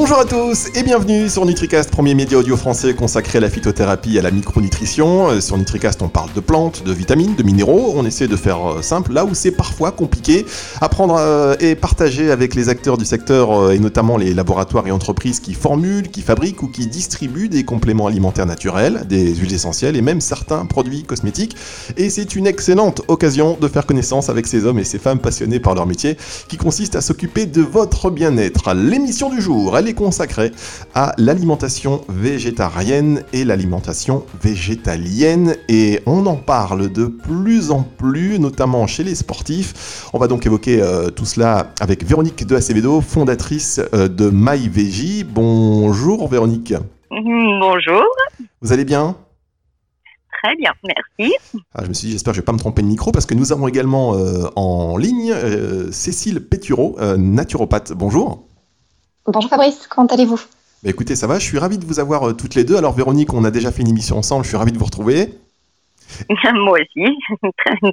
Bonjour à tous et bienvenue sur NutriCast, premier média audio français consacré à la phytothérapie et à la micronutrition. Euh, sur NutriCast, on parle de plantes, de vitamines, de minéraux. On essaie de faire euh, simple là où c'est parfois compliqué. Apprendre euh, et partager avec les acteurs du secteur et notamment les laboratoires et entreprises qui formulent, qui fabriquent ou qui distribuent des compléments alimentaires naturels, des huiles essentielles et même certains produits cosmétiques. Et c'est une excellente occasion de faire connaissance avec ces hommes et ces femmes passionnés par leur métier qui consiste à s'occuper de votre bien-être. L'émission du jour, elle est consacrée à l'alimentation végétarienne et l'alimentation végétalienne et on en parle de plus en plus, notamment chez les sportifs. On va donc évoquer euh, tout cela avec Véronique de Acevedo, fondatrice euh, de MyVG. Bonjour Véronique. Bonjour. Vous allez bien? Très bien, merci. Ah, je me suis dit, j'espère que je ne vais pas me tromper de micro, parce que nous avons également euh, en ligne Cécile Pétureau, naturopathe. Bonjour. Bonjour Fabrice, comment allez-vous? Bah Écoutez, ça va, je suis ravi de vous avoir euh, toutes les deux. Alors Véronique, on a déjà fait une émission ensemble, je suis ravi de vous retrouver. Moi aussi.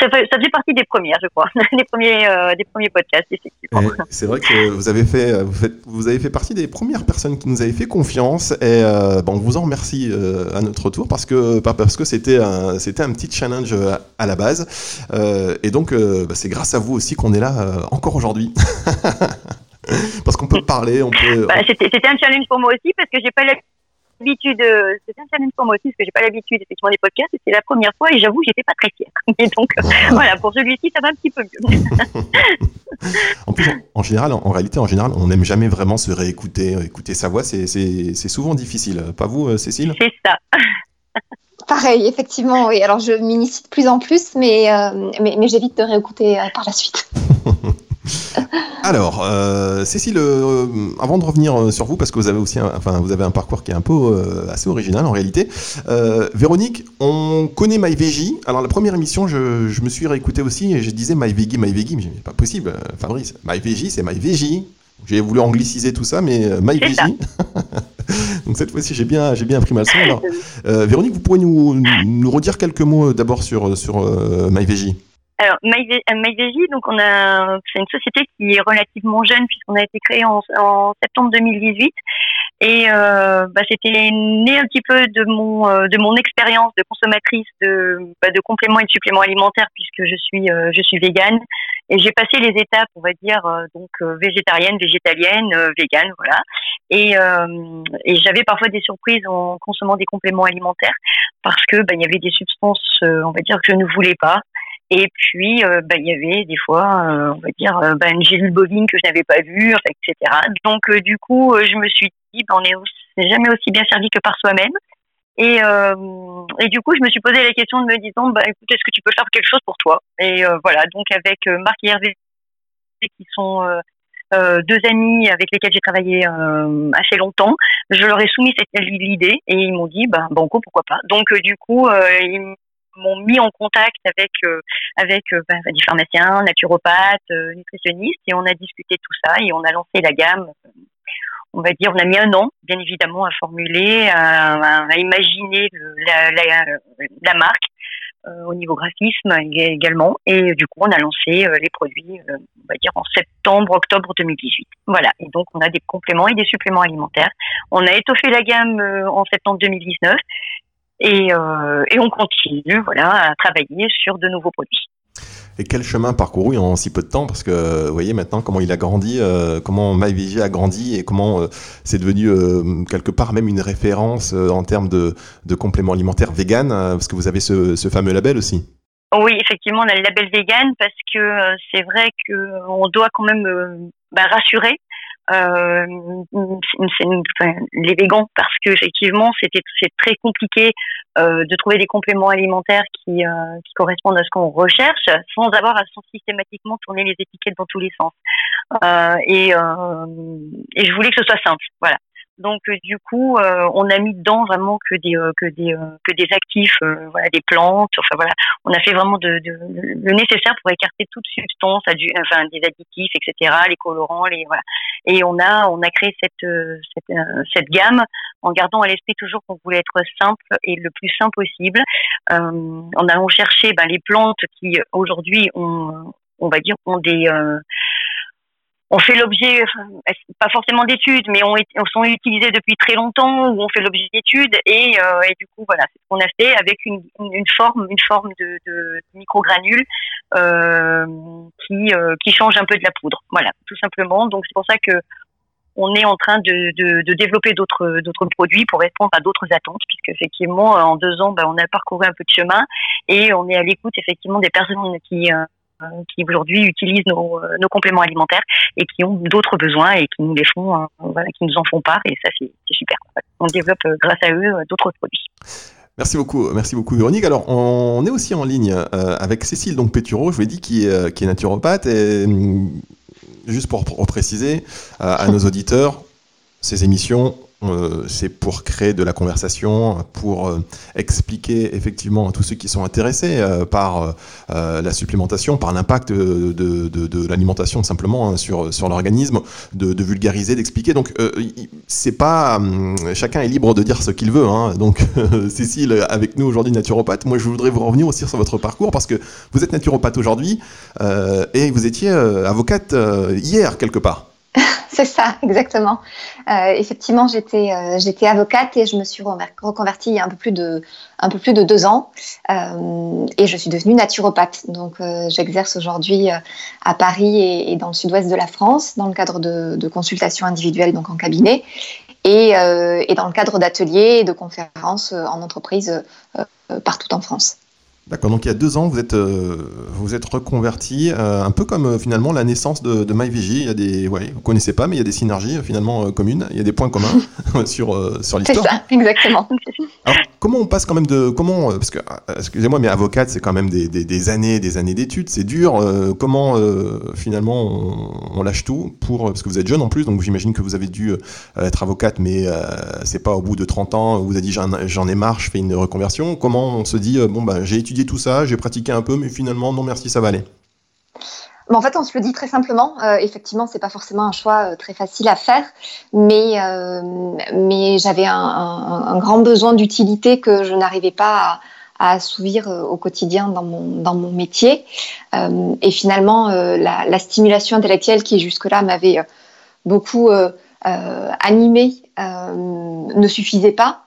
ça, fait, partie des premières, je crois, des premiers, euh, des premiers podcasts, effectivement. C'est vrai que vous avez fait, euh, vous, faites, vous avez fait partie des premières personnes qui nous avaient fait confiance, et bon, on vous en remercie à notre tour parce que parce que c'était un, c'était un petit challenge à, la base, et donc bah, c'est grâce à vous aussi qu'on est là encore aujourd'hui. Parler, on peut. Bah, c'était, un challenge pour moi aussi parce que j'ai pas l'habitude. Euh, c'était un challenge pour moi aussi parce que j'ai pas l'habitude effectivement des podcasts. C'était la première fois et j'avoue j'étais pas très fière. Et donc voilà, pour celui-ci ça va un petit peu mieux. en plus, en, général, en, réalité, en général, on n'aime jamais vraiment se réécouter, euh, écouter sa voix. C'est, c'est souvent difficile. Pas vous, euh, Cécile? C'est ça. Pareil, effectivement, oui. Alors, je m'initie de plus en plus, mais, mais, mais j'évite de réécouter par la suite. Alors, euh, Cécile, euh, avant de revenir euh, sur vous, parce que vous avez aussi, un, enfin, vous avez un parcours qui est un peu assez original en réalité. Véronique, on connaît MyVG. Alors la première émission, je, me suis réécouté aussi et je disais MyVeggie, MyVeggie, mais c'est pas possible, Fabrice. MyVG, c'est MyVeggie. J'ai voulu angliciser tout ça, mais MyVeggie. Donc cette fois-ci, j'ai bien, j'ai bien appris ma leçon. Alors, Véronique, vous pourrez nous, nous redire quelques mots d'abord sur, sur MyVeggie alors, MyVeggie, donc on a, c'est une société qui est relativement jeune puisqu'on a été créé en, septembre 2018 et euh, bah, c'était né un petit peu de mon euh, de mon expérience de consommatrice de bah, de compléments et de suppléments alimentaires puisque je suis euh, je suis végane. Et j'ai passé les étapes on va dire euh, donc végétarienne, végétalienne, végane voilà. Et et j'avais parfois des surprises en consommant des compléments alimentaires parce que bah, il y avait des substances on va dire que je ne voulais pas et puis, euh, bah, il y avait des fois, euh, on va dire, euh, bah, une gélule bovine que je n'avais pas vue, etc. Donc, du coup, je me suis dit, bah, on n'est jamais aussi bien servi que par soi-même. Et, et du coup, je me suis posé la question de me disant, bah, écoute, est-ce que tu peux faire quelque chose pour toi? Et voilà, donc avec Marc et Hervé, qui sont deux amis avec lesquels j'ai travaillé assez longtemps, je leur ai soumis cette l'idée et ils m'ont dit, bah, banco, pourquoi pas? Donc, du coup, ils m'ont mis en contact avec euh, avec euh, bah, des pharmaciens, naturopathes, euh, nutritionnistes et on a discuté tout ça et on a lancé la gamme. On va dire, on a mis un an, bien évidemment, à formuler, à, imaginer la, marque au niveau graphisme également. Et du coup, on a lancé les produits, on va dire, en septembre, octobre 2018. Voilà. Et donc, on a des compléments et des suppléments alimentaires. On a étoffé la gamme en septembre 2019 et, euh, et on continue voilà, à travailler sur de nouveaux produits. Et quel chemin parcouru en si peu de temps? Parce que vous voyez maintenant comment il a grandi, euh, comment MyVG a grandi et comment euh, c'est devenu euh, quelque part même une référence en termes de, de compléments alimentaires vegan, parce que vous avez ce, ce, fameux label aussi. Oui, effectivement, on a le label vegan parce que c'est vrai qu'on doit quand même bah, rassurer euh, les végans parce que effectivement c'était c'est très compliqué euh, de trouver des compléments alimentaires qui, euh, qui correspondent à ce qu'on recherche sans avoir à systématiquement tourner les étiquettes dans tous les sens. Euh, et, euh, et je voulais que ce soit simple voilà donc euh, du coup, euh, on a mis dedans vraiment que des euh, que des que des actifs, voilà, des plantes. Enfin voilà, on a fait vraiment de, de, le nécessaire pour écarter toute substance, enfin des additifs, etc., les colorants, les voilà. Et on a on a créé cette cette, cette gamme en gardant à l'esprit toujours qu'on voulait être simple et le plus simple possible, en allant chercher ben, les plantes qui aujourd'hui ont on va dire ont des on fait l'objet, pas forcément d'études, mais on, on, sont utilisés depuis très longtemps, ou on fait l'objet d'études, et, euh, et, du coup, voilà, c'est ce qu'on a fait avec une, une, forme, une forme de, de microgranules euh, qui, euh, qui change un peu de la poudre. Voilà, tout simplement. Donc c'est pour ça que on est en train de, de, de développer d'autres d'autres produits pour répondre à d'autres attentes, puisque effectivement, en deux ans, ben, on a parcouru un peu de chemin et on est à l'écoute effectivement des personnes qui euh, qui aujourd'hui utilisent nos, nos, compléments alimentaires et qui ont d'autres besoins et qui nous les font, euh, voilà, qui nous en font part et ça c'est super. On développe euh, grâce à eux d'autres produits. Merci beaucoup, merci beaucoup Véronique. Alors, on est aussi en ligne avec Cécile donc Pétureau, je vous l'ai dit, qui est, qui est naturopathe. Et hum, juste pour préciser à nos auditeurs, ces émissions euh, c'est pour créer de la conversation, pour euh, expliquer effectivement à tous ceux qui sont intéressés euh, par la supplémentation, par l'impact de, l'alimentation simplement hein, sur, l'organisme, de, vulgariser, d'expliquer. Donc c'est pas hum, chacun est libre de dire ce qu'il veut. Hein. Donc Cécile avec nous aujourd'hui naturopathe. Moi je voudrais vous revenir aussi sur votre parcours parce que vous êtes naturopathe aujourd'hui et vous étiez avocate hier quelque part. C'est ça, exactement. Euh, effectivement, j'étais euh, j'étais avocate et je me suis reconvertie il y a un peu plus de deux ans euh, et je suis devenue naturopathe. Donc, j'exerce aujourd'hui à Paris et, dans le sud-ouest de la France dans le cadre de, de consultations individuelles, donc en cabinet, et, et dans le cadre d'ateliers et de conférences en entreprise partout en France. D'accord, donc il y a deux ans, vous êtes, euh, vous êtes reconverti, euh, un peu comme euh, finalement la naissance de, de MyVG. Il y a des, ouais, vous connaissez pas, mais il y a des synergies finalement communes. Il y a des points communs sur sur l'histoire. C'est ça, exactement. Alors, comment on passe quand même de, comment, parce que excusez-moi, mais avocate, c'est quand même des, des, des années, des années d'études, c'est dur. comment finalement on, on, lâche tout pour, parce que vous êtes jeune en plus, donc j'imagine que vous avez dû être avocate, mais c'est pas au bout de 30 ans, vous avez dit j'en ai marre, je fais une reconversion. Comment on se dit bon bah j'ai étudié tout ça, j'ai pratiqué un peu, mais finalement, non merci, ça va aller en fait, on se le dit très simplement. Euh, effectivement, c'est pas forcément un choix euh, très facile à faire, mais euh, mais j'avais un, grand besoin d'utilité que je n'arrivais pas à, assouvir au quotidien dans mon dans mon métier. et finalement, la, stimulation intellectuelle qui jusque-là m'avait beaucoup animée ne suffisait pas.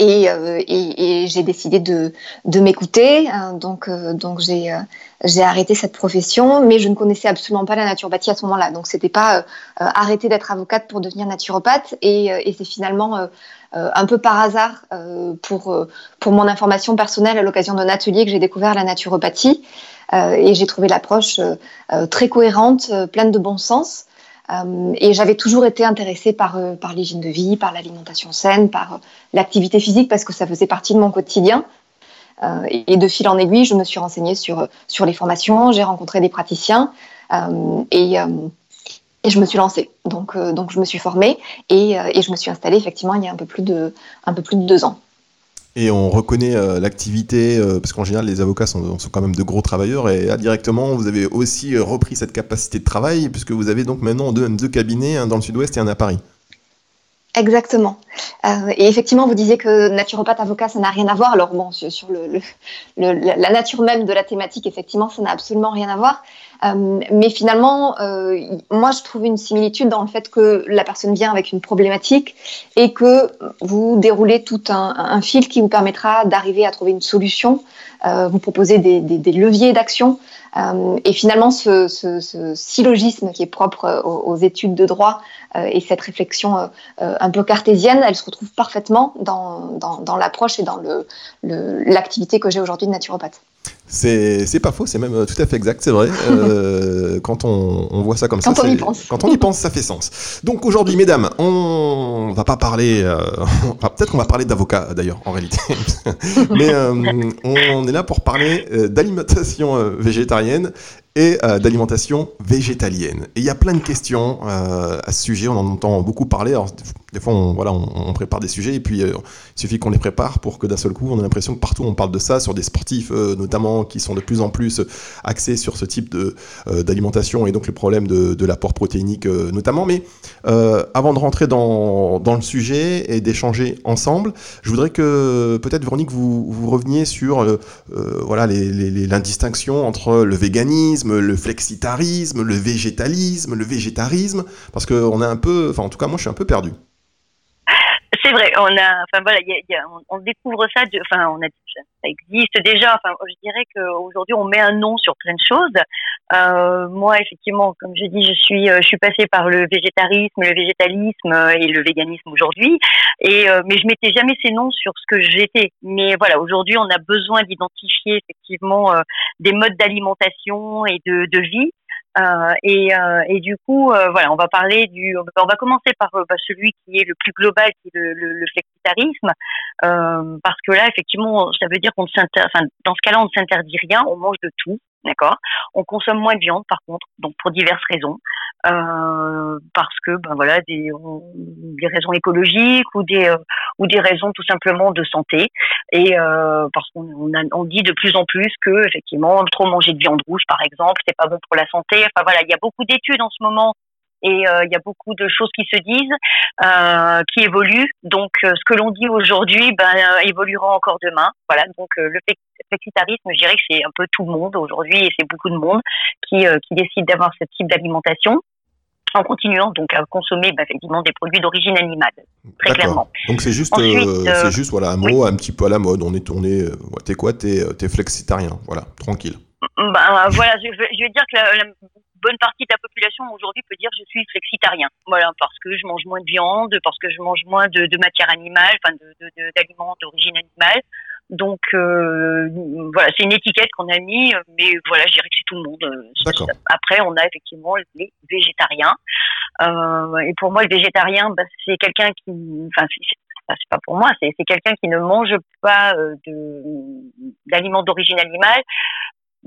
Euh, et, j'ai décidé de, m'écouter. Hein, donc, euh, donc j'ai, euh, arrêté cette profession, mais je ne connaissais absolument pas la naturopathie à ce moment-là. Donc, c'était pas arrêter d'être avocate pour devenir naturopathe. Et, c'est finalement un peu par hasard pour, pour mon information personnelle à l'occasion d'un atelier que j'ai découvert la naturopathie. et j'ai trouvé l'approche très cohérente, pleine de bon sens. Euh, et j'avais toujours été intéressée par, euh, l'hygiène de vie, par l'alimentation saine, par euh, l'activité physique, parce que ça faisait partie de mon quotidien. et de fil en aiguille, je me suis renseignée sur, sur les formations, j'ai rencontré des praticiens et, et, je me suis lancée. Donc, donc je me suis formée et, et, je me suis installée effectivement il y a un peu plus de, un peu plus de deux ans. Et on reconnaît euh, l'activité, euh, parce qu'en général, les avocats sont, quand même de gros travailleurs, et indirectement, vous avez aussi euh, repris cette capacité de travail, puisque vous avez donc maintenant deux, cabinets, un dans le sud-ouest et un à Paris. Exactement. et effectivement, vous disiez que naturopathe, avocat, ça n'a rien à voir. Alors bon, sur, la nature même de la thématique, effectivement, ça n'a absolument rien à voir. Euh, mais finalement, euh, moi, je trouve une similitude dans le fait que la personne vient avec une problématique et que vous déroulez tout un, fil qui vous permettra d'arriver à trouver une solution. Euh, vous proposez des, leviers d'action. et finalement, ce, syllogisme qui est propre aux, études de droit et cette réflexion un peu cartésienne, elle se retrouve parfaitement dans, l'approche et dans l'activité que j'ai aujourd'hui de naturopathe. C'est pas faux, c'est même euh, tout à fait exact, c'est vrai. Euh, quand on, on, voit ça comme quand ça, on y pense. quand on y pense, ça fait sens. Donc aujourd'hui, mesdames, on va pas parler. Euh, Peut-être qu'on va parler d'avocat d'ailleurs, en réalité. Mais euh, on est là pour parler d'alimentation végétarienne et d'alimentation végétalienne. Et il y a plein de questions à ce sujet. On en entend beaucoup parler. Alors, des fois, on, voilà, on, prépare des sujets et puis il suffit qu'on les prépare pour que d'un seul coup, on ait l'impression que partout on parle de ça, sur des sportifs notamment qui sont de plus en plus axés sur ce type euh, d'alimentation et donc le problème de, l'apport protéinique euh, notamment. Mais euh, avant de rentrer dans, le sujet et d'échanger ensemble, je voudrais que peut-être Véronique vous, vous reveniez sur voilà l'indistinction entre le véganisme, le flexitarisme, le végétalisme, le végétarisme Parce qu'on est un peu, enfin en tout cas moi je suis un peu perdu. C'est vrai, on a, enfin voilà, on, découvre ça, enfin on a, ça existe déjà. Enfin, je dirais qu'aujourd'hui on met un nom sur plein de choses. Euh, moi, effectivement, comme je dis, je suis, euh, je suis passée par le végétarisme, le végétalisme et le véganisme aujourd'hui. Et euh, mais je mettais jamais ces noms sur ce que j'étais. Mais voilà, aujourd'hui, on a besoin d'identifier effectivement des modes d'alimentation et de, de vie euh, et, euh, et, du coup, euh, voilà, on va parler du, on va commencer par bah, celui qui est le plus global, qui est le, le, le flexitarisme, parce que là, effectivement, ça veut dire qu'on enfin, dans ce cas-là, on ne s'interdit rien, on mange de tout, d'accord? On consomme moins de viande, par contre, donc pour diverses raisons. Euh, parce que ben voilà des, raisons écologiques ou des euh, ou des raisons tout simplement de santé et euh, parce qu'on on, on, dit de plus en plus que effectivement trop manger de viande rouge par exemple c'est pas bon pour la santé enfin voilà il y a beaucoup d'études en ce moment et euh, il y a beaucoup de choses qui se disent, euh, qui évoluent. Donc, euh, ce que l'on dit aujourd'hui, ben, évoluera encore demain. Voilà. Donc, le flexitarisme, je dirais que c'est un peu tout le monde aujourd'hui, et c'est beaucoup de monde qui, qui décide d'avoir ce type d'alimentation en continuant donc à consommer ben, effectivement des produits d'origine animale, très clairement. Donc c'est juste, c'est juste voilà un mot un petit peu à la mode. On est tourné, t'es quoi, t'es, t'es flexitarien, voilà, tranquille. Ben voilà, je, je vais dire que la, bonne partie de la population aujourd'hui peut dire je suis flexitarien. Voilà, parce que je mange moins de viande, parce que je mange moins de, de matière animale, enfin d'aliments de, d'origine animale. Donc euh, voilà, c'est une étiquette qu'on a mis, mais voilà, je dirais que c'est tout le monde. Après, on a effectivement les végétariens. Euh, et pour moi, le végétarien, bah, c'est quelqu'un qui, enfin, c'est pas pour moi, c'est quelqu'un qui ne mange pas euh, d'aliments d'origine animale,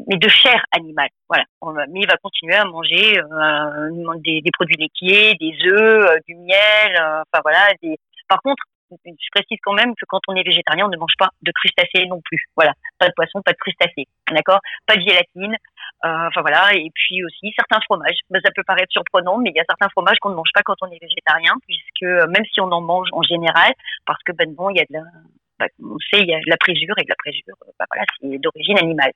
mais de chair animale. Voilà. Mais il va continuer à manger euh, des, des, produits laitiers, des œufs, euh, du miel. Euh, enfin voilà. Des... Par contre, je précise quand même que quand on est végétarien, on ne mange pas de crustacés non plus. Voilà, pas de poisson, pas de crustacés, d'accord? Pas de gélatine. Euh, enfin voilà, et puis aussi certains fromages. Ben, ça peut paraître surprenant, mais il y a certains fromages qu'on ne mange pas quand on est végétarien, puisque même si on en mange en général, parce que ben bon, il y a de la, on sait, il y a de la présure et de la présure, bah, voilà, c'est d'origine animale.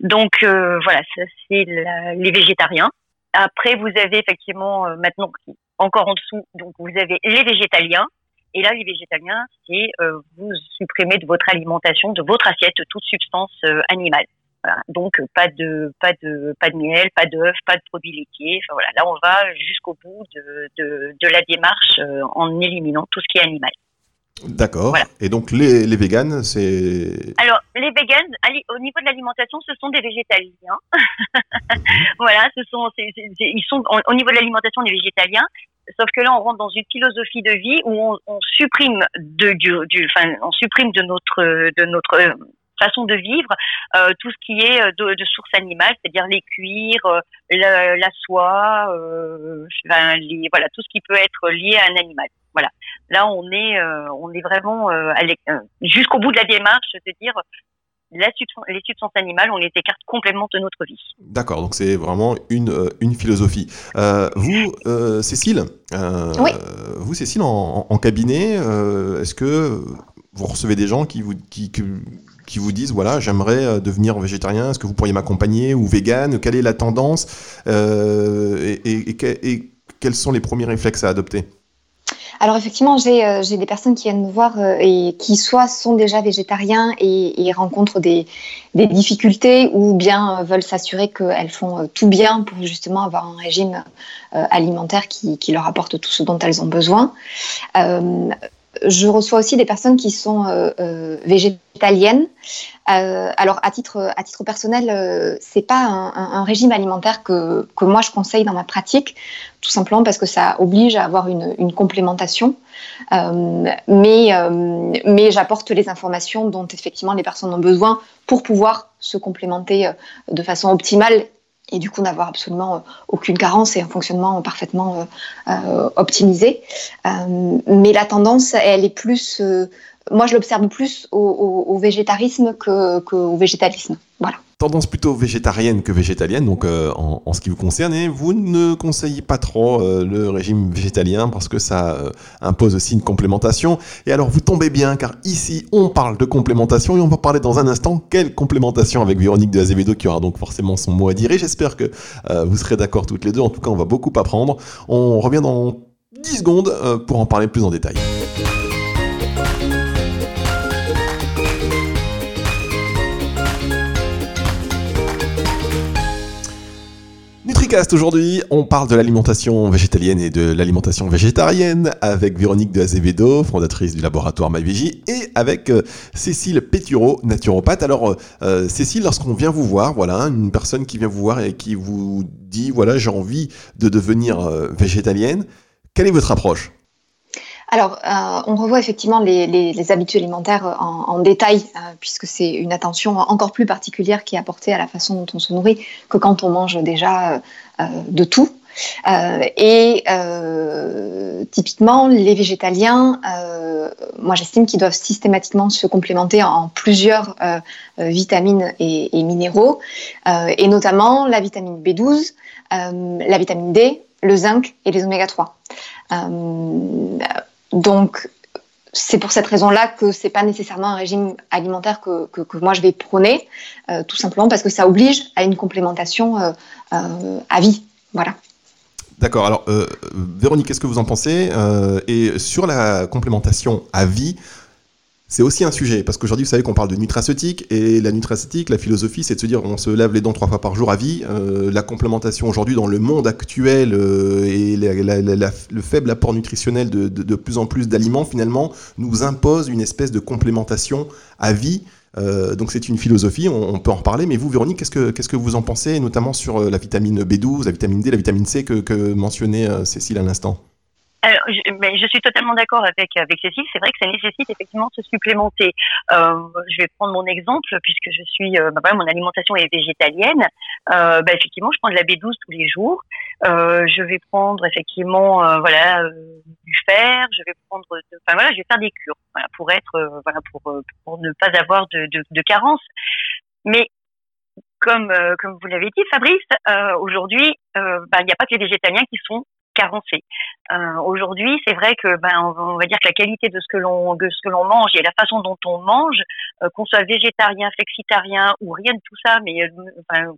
Donc euh, voilà, ça c'est les végétariens. Après, vous avez effectivement euh, maintenant encore en dessous, donc vous avez les végétaliens. Et là, les végétaliens, c'est euh, vous supprimez de votre alimentation, de votre assiette, toute substance animale. Donc pas de pas de pas de miel, pas d'œufs, pas de produits laitiers. Enfin, voilà, là on va jusqu'au bout de, de la démarche en éliminant tout ce qui est animal. D'accord. Et donc les, les véganes, c'est. Alors les véganes, au niveau de l'alimentation, ce sont des végétaliens. voilà, ce sont, ils sont au niveau de l'alimentation des végétaliens. Sauf que là, on rentre dans une philosophie de vie où on, on supprime de du, du, enfin, on supprime de notre de notre euh, façon de vivre euh, tout ce qui est euh, de, de source animale, c'est-à-dire les cuirs, euh, la, la, soie, euh, enfin, les, voilà, tout ce qui peut être lié à un animal. Voilà. Là, on est, euh, on est vraiment euh, jusqu'au bout de la démarche de dire la les substances animales, on les écarte complètement de notre vie. D'accord, donc c'est vraiment une, euh, une philosophie. vous, Cécile, oui. vous, Cécile, en, en cabinet, est-ce que vous recevez des gens qui vous, qui, qui, vous disent voilà, j'aimerais devenir végétarien, est-ce que vous pourriez m'accompagner ou vegan Quelle est la tendance et, et, et, et, quels sont les premiers réflexes à adopter? Alors effectivement, euh, j'ai des personnes qui viennent me voir euh, et qui soit sont déjà végétariens et, rencontrent des, difficultés ou bien euh, veulent s'assurer qu'elles font tout bien pour justement avoir un régime alimentaire qui, qui, leur apporte tout ce dont elles ont besoin je reçois aussi des personnes qui sont végétaliennes. Euh, alors, à titre, personnel, euh, c'est pas un, régime alimentaire que, moi je conseille dans ma pratique, tout simplement parce que ça oblige à avoir une, complémentation. Euh, mais mais j'apporte les informations dont effectivement les personnes ont besoin pour pouvoir se complémenter de façon optimale et du coup n'avoir absolument euh, aucune carence et un fonctionnement parfaitement euh, euh, optimisé. mais la tendance, elle est plus, moi je l'observe plus au, végétarisme qu'au végétalisme. Voilà. tendance plutôt végétarienne que végétalienne, donc euh, en, ce qui vous concerne, et vous ne conseillez pas trop euh, le régime végétalien parce que ça euh, impose aussi une complémentation. Et alors vous tombez bien, car ici on parle de complémentation et on va parler dans un instant quelle complémentation avec Véronique de Azevedo qui aura donc forcément son mot à dire. Et j'espère que vous serez d'accord toutes les deux. En tout cas, on va beaucoup apprendre. On revient dans 10 secondes pour en parler plus en détail. Aujourd'hui, on parle de l'alimentation végétalienne et de l'alimentation végétarienne avec Véronique de Azevedo, fondatrice du laboratoire MyVégie, et avec euh, Cécile Pétureau, naturopathe. Alors, euh, Cécile, lorsqu'on vient vous voir, voilà, une personne qui vient vous voir et qui vous dit, voilà, j'ai envie de devenir euh, végétalienne, quelle est votre approche? Alors, euh, on revoit effectivement les, habitudes alimentaires en, détail, euh, puisque c'est une attention encore plus particulière qui est apportée à la façon dont on se nourrit que quand on mange déjà euh, de tout. et typiquement, les végétaliens, moi j'estime qu'ils doivent systématiquement se complémenter en, plusieurs vitamines et, et minéraux, et notamment la vitamine B12, la vitamine D, le zinc et les oméga 3. Donc, c'est pour cette raison-là que c'est pas nécessairement un régime alimentaire que, que, moi je vais prôner, euh, tout simplement parce que ça oblige à une complémentation euh, euh, à vie. Voilà. D'accord. Alors, Véronique, qu'est-ce que vous en pensez Et sur la complémentation à vie, c'est aussi un sujet, parce qu'aujourd'hui, vous savez qu'on parle de nutraceutique, et la nutraceutique, la philosophie, c'est de se dire on se lave les dents trois fois par jour à vie. Euh, la complémentation aujourd'hui dans le monde actuel euh, et le faible apport nutritionnel de, de, plus en plus d'aliments, finalement, nous impose une espèce de complémentation à vie. Euh, donc c'est une philosophie, on, peut en reparler, mais vous, Véronique, qu'est-ce que, qu'est-ce que vous en pensez, notamment sur la vitamine B12, la vitamine D, la vitamine C que, que mentionnait Cécile à l'instant? Je, mais je suis totalement d'accord avec avec Cécile. C'est vrai que ça nécessite effectivement de se supplémenter. Euh, je vais prendre mon exemple puisque je suis, euh, bah, mon alimentation est végétalienne. Euh, bah, effectivement, je prends de la B12 tous les jours. Euh, je vais prendre effectivement, euh, voilà, euh, du fer. Je vais prendre, enfin voilà, je vais faire des cures, voilà, pour être, voilà, pour pour ne pas avoir de de, de carence. Mais comme comme vous l'avez dit, Fabrice, aujourd'hui, bah, il n'y a pas que les végétaliens qui sont carencé. Euh, Aujourd'hui, c'est vrai que ben on va dire que la qualité de ce que l'on de ce que l'on mange et la façon dont on mange, euh, qu'on soit végétarien, flexitarien ou rien de tout ça, mais euh,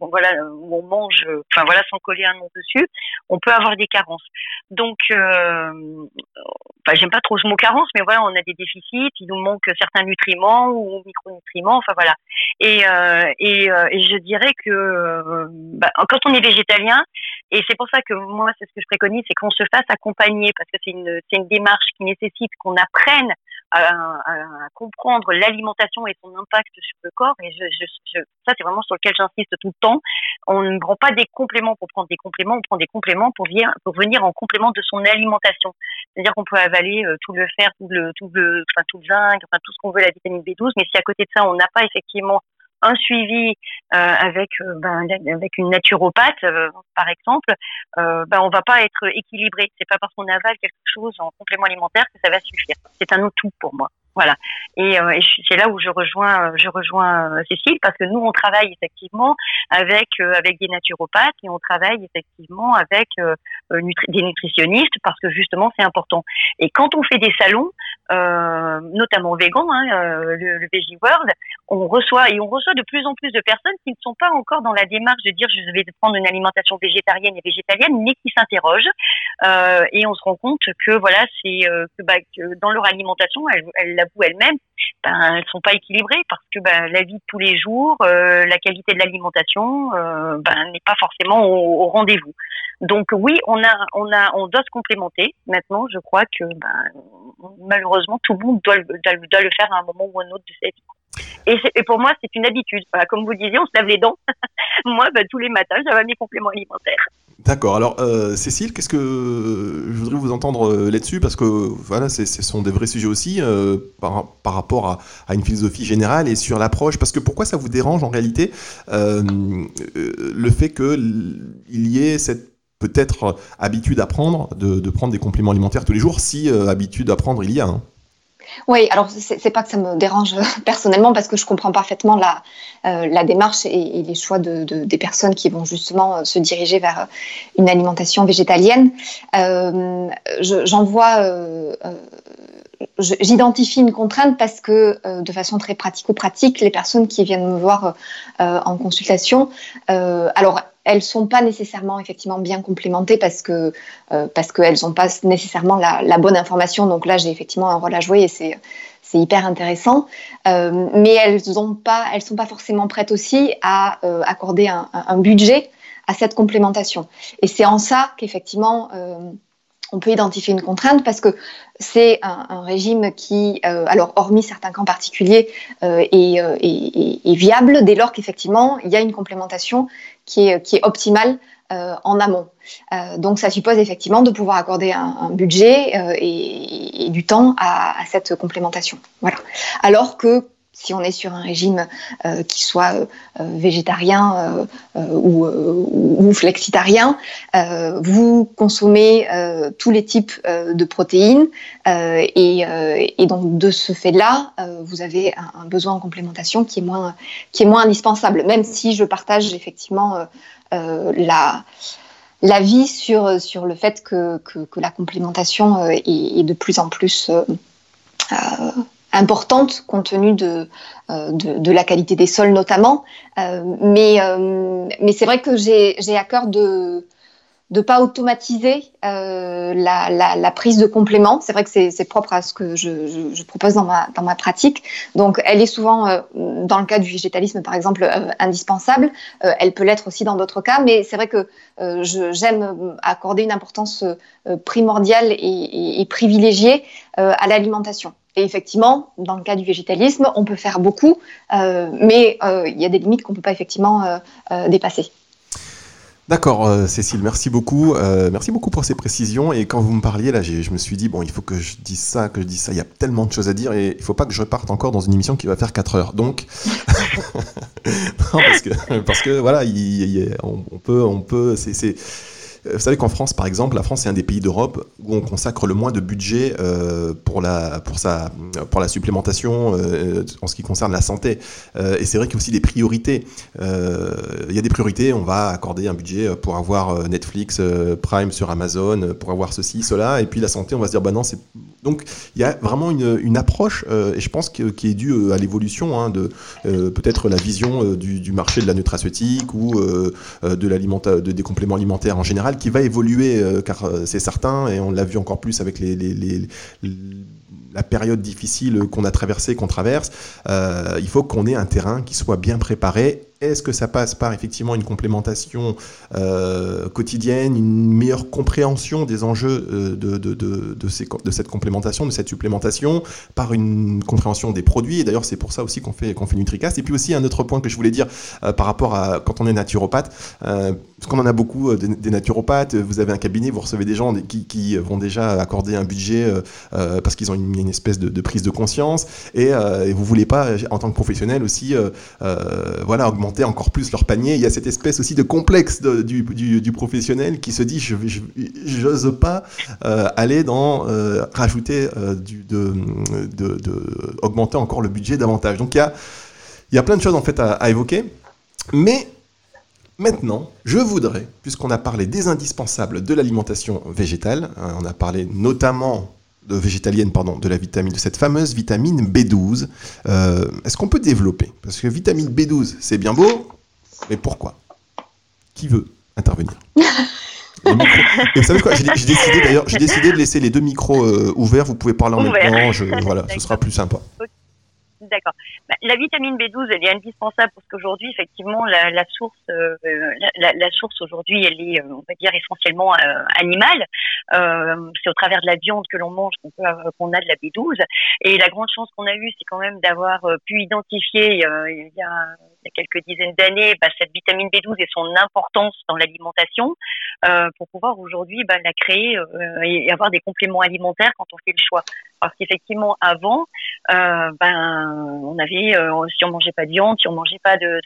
voilà, on mange, enfin voilà, sans coller un nom dessus, on peut avoir des carences. Donc, j'aime pas trop ce mot carence, mais voilà, on a des déficits, il nous manque certains nutriments ou micronutriments, enfin voilà. Et et, et, je dirais que bah, quand on est végétalien, et c'est pour ça que moi, c'est ce que je préconise, c'est qu'on se fasse accompagner, parce que c'est une, une démarche qui nécessite qu'on apprenne à, à, comprendre l'alimentation et son impact sur le corps. Et je, je, ça, c'est vraiment sur lequel j'insiste tout le temps. On ne prend pas des compléments pour prendre des compléments, on prend des compléments pour venir, pour venir en complément de son alimentation. C'est-à-dire qu'on peut avaler euh, tout le fer, tout le, tout le, enfin, tout le zinc, enfin, tout ce qu'on veut, la vitamine B12, mais si à côté de ça, on n'a pas effectivement un suivi euh, avec euh, ben, avec une naturopathe euh, par exemple, ben on va pas être équilibré. C'est pas parce qu'on avale quelque chose en complément alimentaire que ça va suffire. C'est un tout pour moi. Voilà. Et, euh, c'est là où je rejoins, je rejoins euh, Cécile parce que nous on travaille effectivement avec euh, avec des naturopathes et on travaille effectivement avec des nutritionnistes parce que justement c'est important. Et quand on fait des salons, notamment vegan, hein, le, le World, on reçoit et on reçoit de plus en plus de personnes qui ne sont pas encore dans la démarche de dire je vais prendre une alimentation végétarienne et végétalienne, mais qui s'interrogent. et on se rend compte que voilà c'est bah, que dans leur alimentation, elles, elles elle-même, ben, elles sont pas équilibrées parce que ben, la vie de tous les jours, euh, la qualité de l'alimentation, euh, ben, n'est pas forcément au, rendez-vous. Donc oui, on a, on a, on doit se complémenter. Maintenant, je crois que ben, malheureusement tout le monde doit, le faire à un moment ou un autre de sa vie. Et, pour moi, c'est une habitude. comme vous disiez, on se lave les dents. moi, ben, tous les matins, j'avais mes compléments alimentaires. D'accord. Alors, euh, Cécile, qu'est-ce que je voudrais vous entendre euh, là-dessus parce que voilà, ce sont des vrais sujets aussi euh, par, par, rapport à, une philosophie générale et sur l'approche. Parce que pourquoi ça vous dérange en réalité le fait qu'il y ait cette peut-être habitude à prendre de, prendre des compléments alimentaires tous les jours, si habitude à prendre il y a. Hein? Oui, alors c'est pas que ça me dérange personnellement parce que je comprends parfaitement la, euh, démarche et, les choix de, des personnes qui vont justement euh, se diriger vers une alimentation végétalienne. Euh, J'en vois, euh, j'identifie une contrainte parce que de façon très pratico-pratique, les personnes qui viennent me voir en consultation, alors elles sont pas nécessairement effectivement bien complémentées parce que euh, parce qu'elles n'ont pas nécessairement la, bonne information. Donc là, j'ai effectivement un rôle à jouer et c'est c'est hyper intéressant. Euh, mais elles ont pas, elles sont pas forcément prêtes aussi à euh, accorder un, un, budget à cette complémentation. Et c'est en ça qu'effectivement on peut identifier une contrainte parce que c'est un, régime qui, euh, alors hormis certains cas particuliers, euh, euh, est, viable dès lors qu'effectivement il y a une complémentation qui est, optimale en amont. donc ça suppose effectivement de pouvoir accorder un, budget et, du temps à, à, cette complémentation. Voilà. Alors que si on est sur un régime euh, qui soit euh, végétarien euh, ou, flexitarien, vous consommez tous les types de protéines et, donc de ce fait-là, vous avez un, besoin en complémentation qui est moins, qui est moins indispensable, même si je partage effectivement la l'avis sur, sur le fait que, que, la complémentation est, de plus en plus importante compte tenu de, euh, de, la qualité des sols notamment. Euh, mais euh, mais c'est vrai que j'ai à cœur de de pas automatiser la, prise de compléments. C'est vrai que c'est propre à ce que je, propose dans ma, pratique. Donc, elle est souvent, dans le cas du végétalisme, par exemple, indispensable. elle peut l'être aussi dans d'autres cas, mais c'est vrai que j'aime accorder une importance primordiale et privilégiée à l'alimentation. Et effectivement, dans le cas du végétalisme, on peut faire beaucoup, euh, mais euh, il y a des limites qu'on ne peut pas effectivement euh, dépasser. D'accord, Cécile, merci beaucoup. merci beaucoup pour ces précisions. Et quand vous me parliez, là, je me suis dit, bon, il faut que je dise ça, que je dise ça. Il y a tellement de choses à dire et il ne faut pas que je reparte encore dans une émission qui va faire 4 heures. Donc, parce, que, voilà, on, peut, on peut, vous savez qu'en France, par exemple, la France est un des pays d'Europe où on consacre le moins de budget euh, pour, la, pour, sa, pour la supplémentation euh, en ce qui concerne la santé. et c'est vrai qu'il y a aussi des priorités. Il y a des priorités, on va accorder un budget pour avoir Netflix, Prime sur Amazon, pour avoir ceci, cela. Et puis la santé, on va se dire, bah non, c'est. Donc il y a vraiment une, une approche, et je pense que, qui est due à l'évolution hein, de peut-être la vision du, du, marché de la nutraceutique ou de, de, des compléments alimentaires en général qui va évoluer, euh, car euh, c'est certain, et on l'a vu encore plus avec la période difficile qu'on a traversée, qu'on traverse. Euh, il faut qu'on ait un terrain qui soit bien préparé est-ce que ça passe par effectivement une complémentation euh, quotidienne, une meilleure compréhension des enjeux euh, de, de, de, cette complémentation, de cette supplémentation, par une compréhension des produits? Et d'ailleurs, c'est pour ça aussi qu'on fait, qu'on fait NutriCast. Et puis aussi, un autre point que je voulais dire euh, par rapport à quand on est naturopathe, parce qu'on en a beaucoup des naturopathes, vous avez un cabinet, vous recevez des gens qui, qui vont déjà accorder un budget parce qu'ils ont une, une, espèce de, prise de conscience et, et vous voulez pas, en tant que professionnel aussi, voilà, augmenter encore plus leur panier. Il y a cette espèce aussi de complexe du, professionnel qui se dit je j'ose pas euh, aller dans euh, rajouter euh, du, de, augmenter encore le budget davantage. Donc il y a, il y a plein de choses en fait à, à évoquer, mais Maintenant, je voudrais, puisqu'on a parlé des indispensables de l'alimentation végétale, hein, on a parlé notamment de végétalienne, pardon, de la vitamine, de cette fameuse vitamine B12. Euh, est-ce qu'on peut développer? Parce que vitamine B12, c'est bien beau, mais pourquoi? Qui veut intervenir? Et vous savez quoi? J'ai décidé d'ailleurs, j'ai décidé de laisser les deux micros euh, ouverts. Vous pouvez parler en même temps. voilà, ce sera plus sympa. D'accord. Bah, la vitamine B12, elle est indispensable parce qu'aujourd'hui, effectivement, la, source, euh, la, la, source aujourd'hui, elle est, euh, on va dire, essentiellement euh, animale. Euh, c'est au travers de la viande que l'on mange qu'on, a de la B12. Et la grande chance qu'on a eue, c'est quand même d'avoir pu identifier il y a, il y a quelques dizaines d'années bah, cette vitamine B12 et son importance dans l'alimentation pour pouvoir aujourd'hui bah, la créer et avoir des compléments alimentaires quand on fait le choix. Parce qu'effectivement, avant, ben on avait, euh, si on mangeait pas de viande, si on mangeait pas de,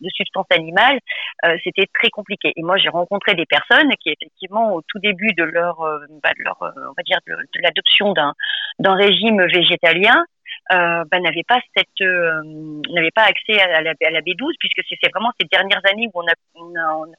de substances animales, euh, c'était très compliqué. Et moi, j'ai rencontré des personnes qui, effectivement, au tout début de leur, euh, bah, de leur on va dire, de, l'adoption d'un d'un régime végétalien, euh, bah, n'avaient pas cette n'avaient pas accès à la, à la B12 puisque c'est vraiment ces dernières années où on a, on a, on a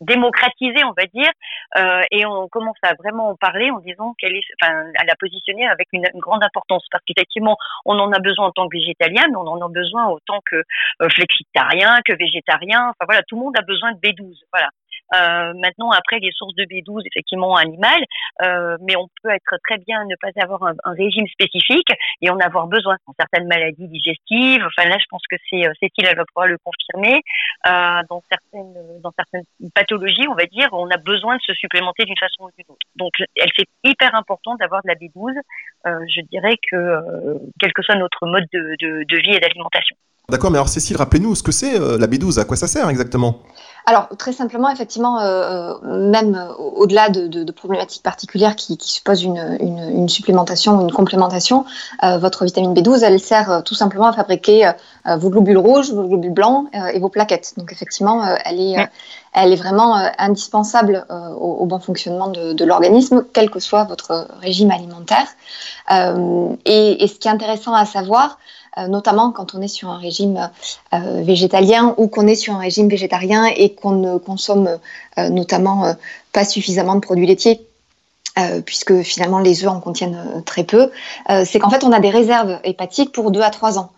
démocratisé, on va dire, euh, et on commence à vraiment en parler en disant qu'elle est, enfin, à la positionner avec une, grande importance, parce qu'effectivement, on en a besoin en tant que végétalien, mais on en a besoin autant que euh, flexitarien, que végétarien. Enfin voilà, tout le monde a besoin de B12. Voilà. Euh, maintenant, après les sources de B12, effectivement, animales, euh, mais on peut être très bien ne pas avoir un, régime spécifique et en avoir besoin dans certaines maladies digestives. Enfin là, je pense que c'est euh, Cécile, elle va pouvoir le confirmer. Dans certaines dans certaines pathologies, on va dire, on a besoin de se supplémenter d'une façon ou d'une autre. Donc, elle c'est hyper important d'avoir de la B12. Euh, je dirais que quel que soit notre mode de, de, de vie et d'alimentation. D'accord, mais alors Cécile, rappelez-nous ce que c'est la B12, à quoi ça sert exactement? Alors, très simplement, effectivement, euh, euh même euh, au-delà de, de, de, problématiques particulières qui, qui supposent une, une, une, supplémentation ou une complémentation, euh, votre vitamine B12, elle sert tout simplement à fabriquer vos globules rouges, vos globules blancs et vos plaquettes. Donc, effectivement, elle, est, elle est vraiment indispensable au, au, bon fonctionnement de, de l'organisme, quel que soit votre régime alimentaire. Et, et, ce qui est intéressant à savoir, notamment quand on est sur un régime euh, végétalien ou qu'on est sur un régime végétarien et qu'on ne consomme euh, notamment pas suffisamment de produits laitiers. puisque finalement les œufs en contiennent très peu, c'est qu'en fait on a des réserves hépatiques pour 2 à 3 ans.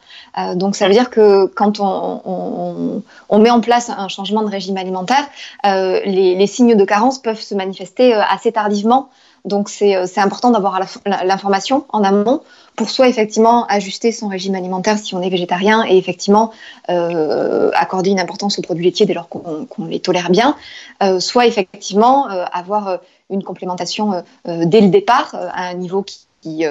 donc ça veut dire que quand on, met en place un changement de régime alimentaire, les, signes de carence peuvent se manifester assez tardivement donc c'est euh, important d'avoir l'information en amont pour soit effectivement ajuster son régime alimentaire si on est végétarien et effectivement euh, accorder une importance aux produits laitiers dès lors qu'on les tolère bien, euh, soit effectivement euh, avoir une complémentation dès le départ à un niveau qui,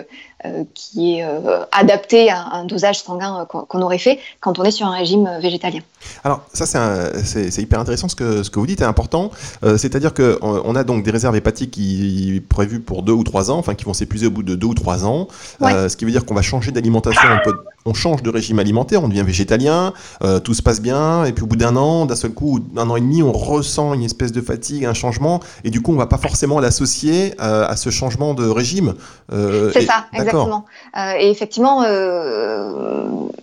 qui est adapté à un dosage sanguin qu'on aurait fait quand on est sur un régime végétalien. Alors ça c'est hyper intéressant ce que, ce que vous dites est important, euh, c'est-à-dire qu'on on a donc des réserves hépatiques qui prévues pour deux ou trois ans, enfin qui vont s'épuiser au bout de deux ou trois ans, ouais. euh, ce qui veut dire qu'on va changer d'alimentation, on, on, change de régime alimentaire, on devient végétalien, euh, tout se passe bien, et puis au bout d'un an, d'un seul coup, un an et demi, on ressent une espèce de fatigue, un changement, et du coup on va pas forcément l'associer euh, à ce changement de régime. Euh, C'est ça, exactement. et effectivement,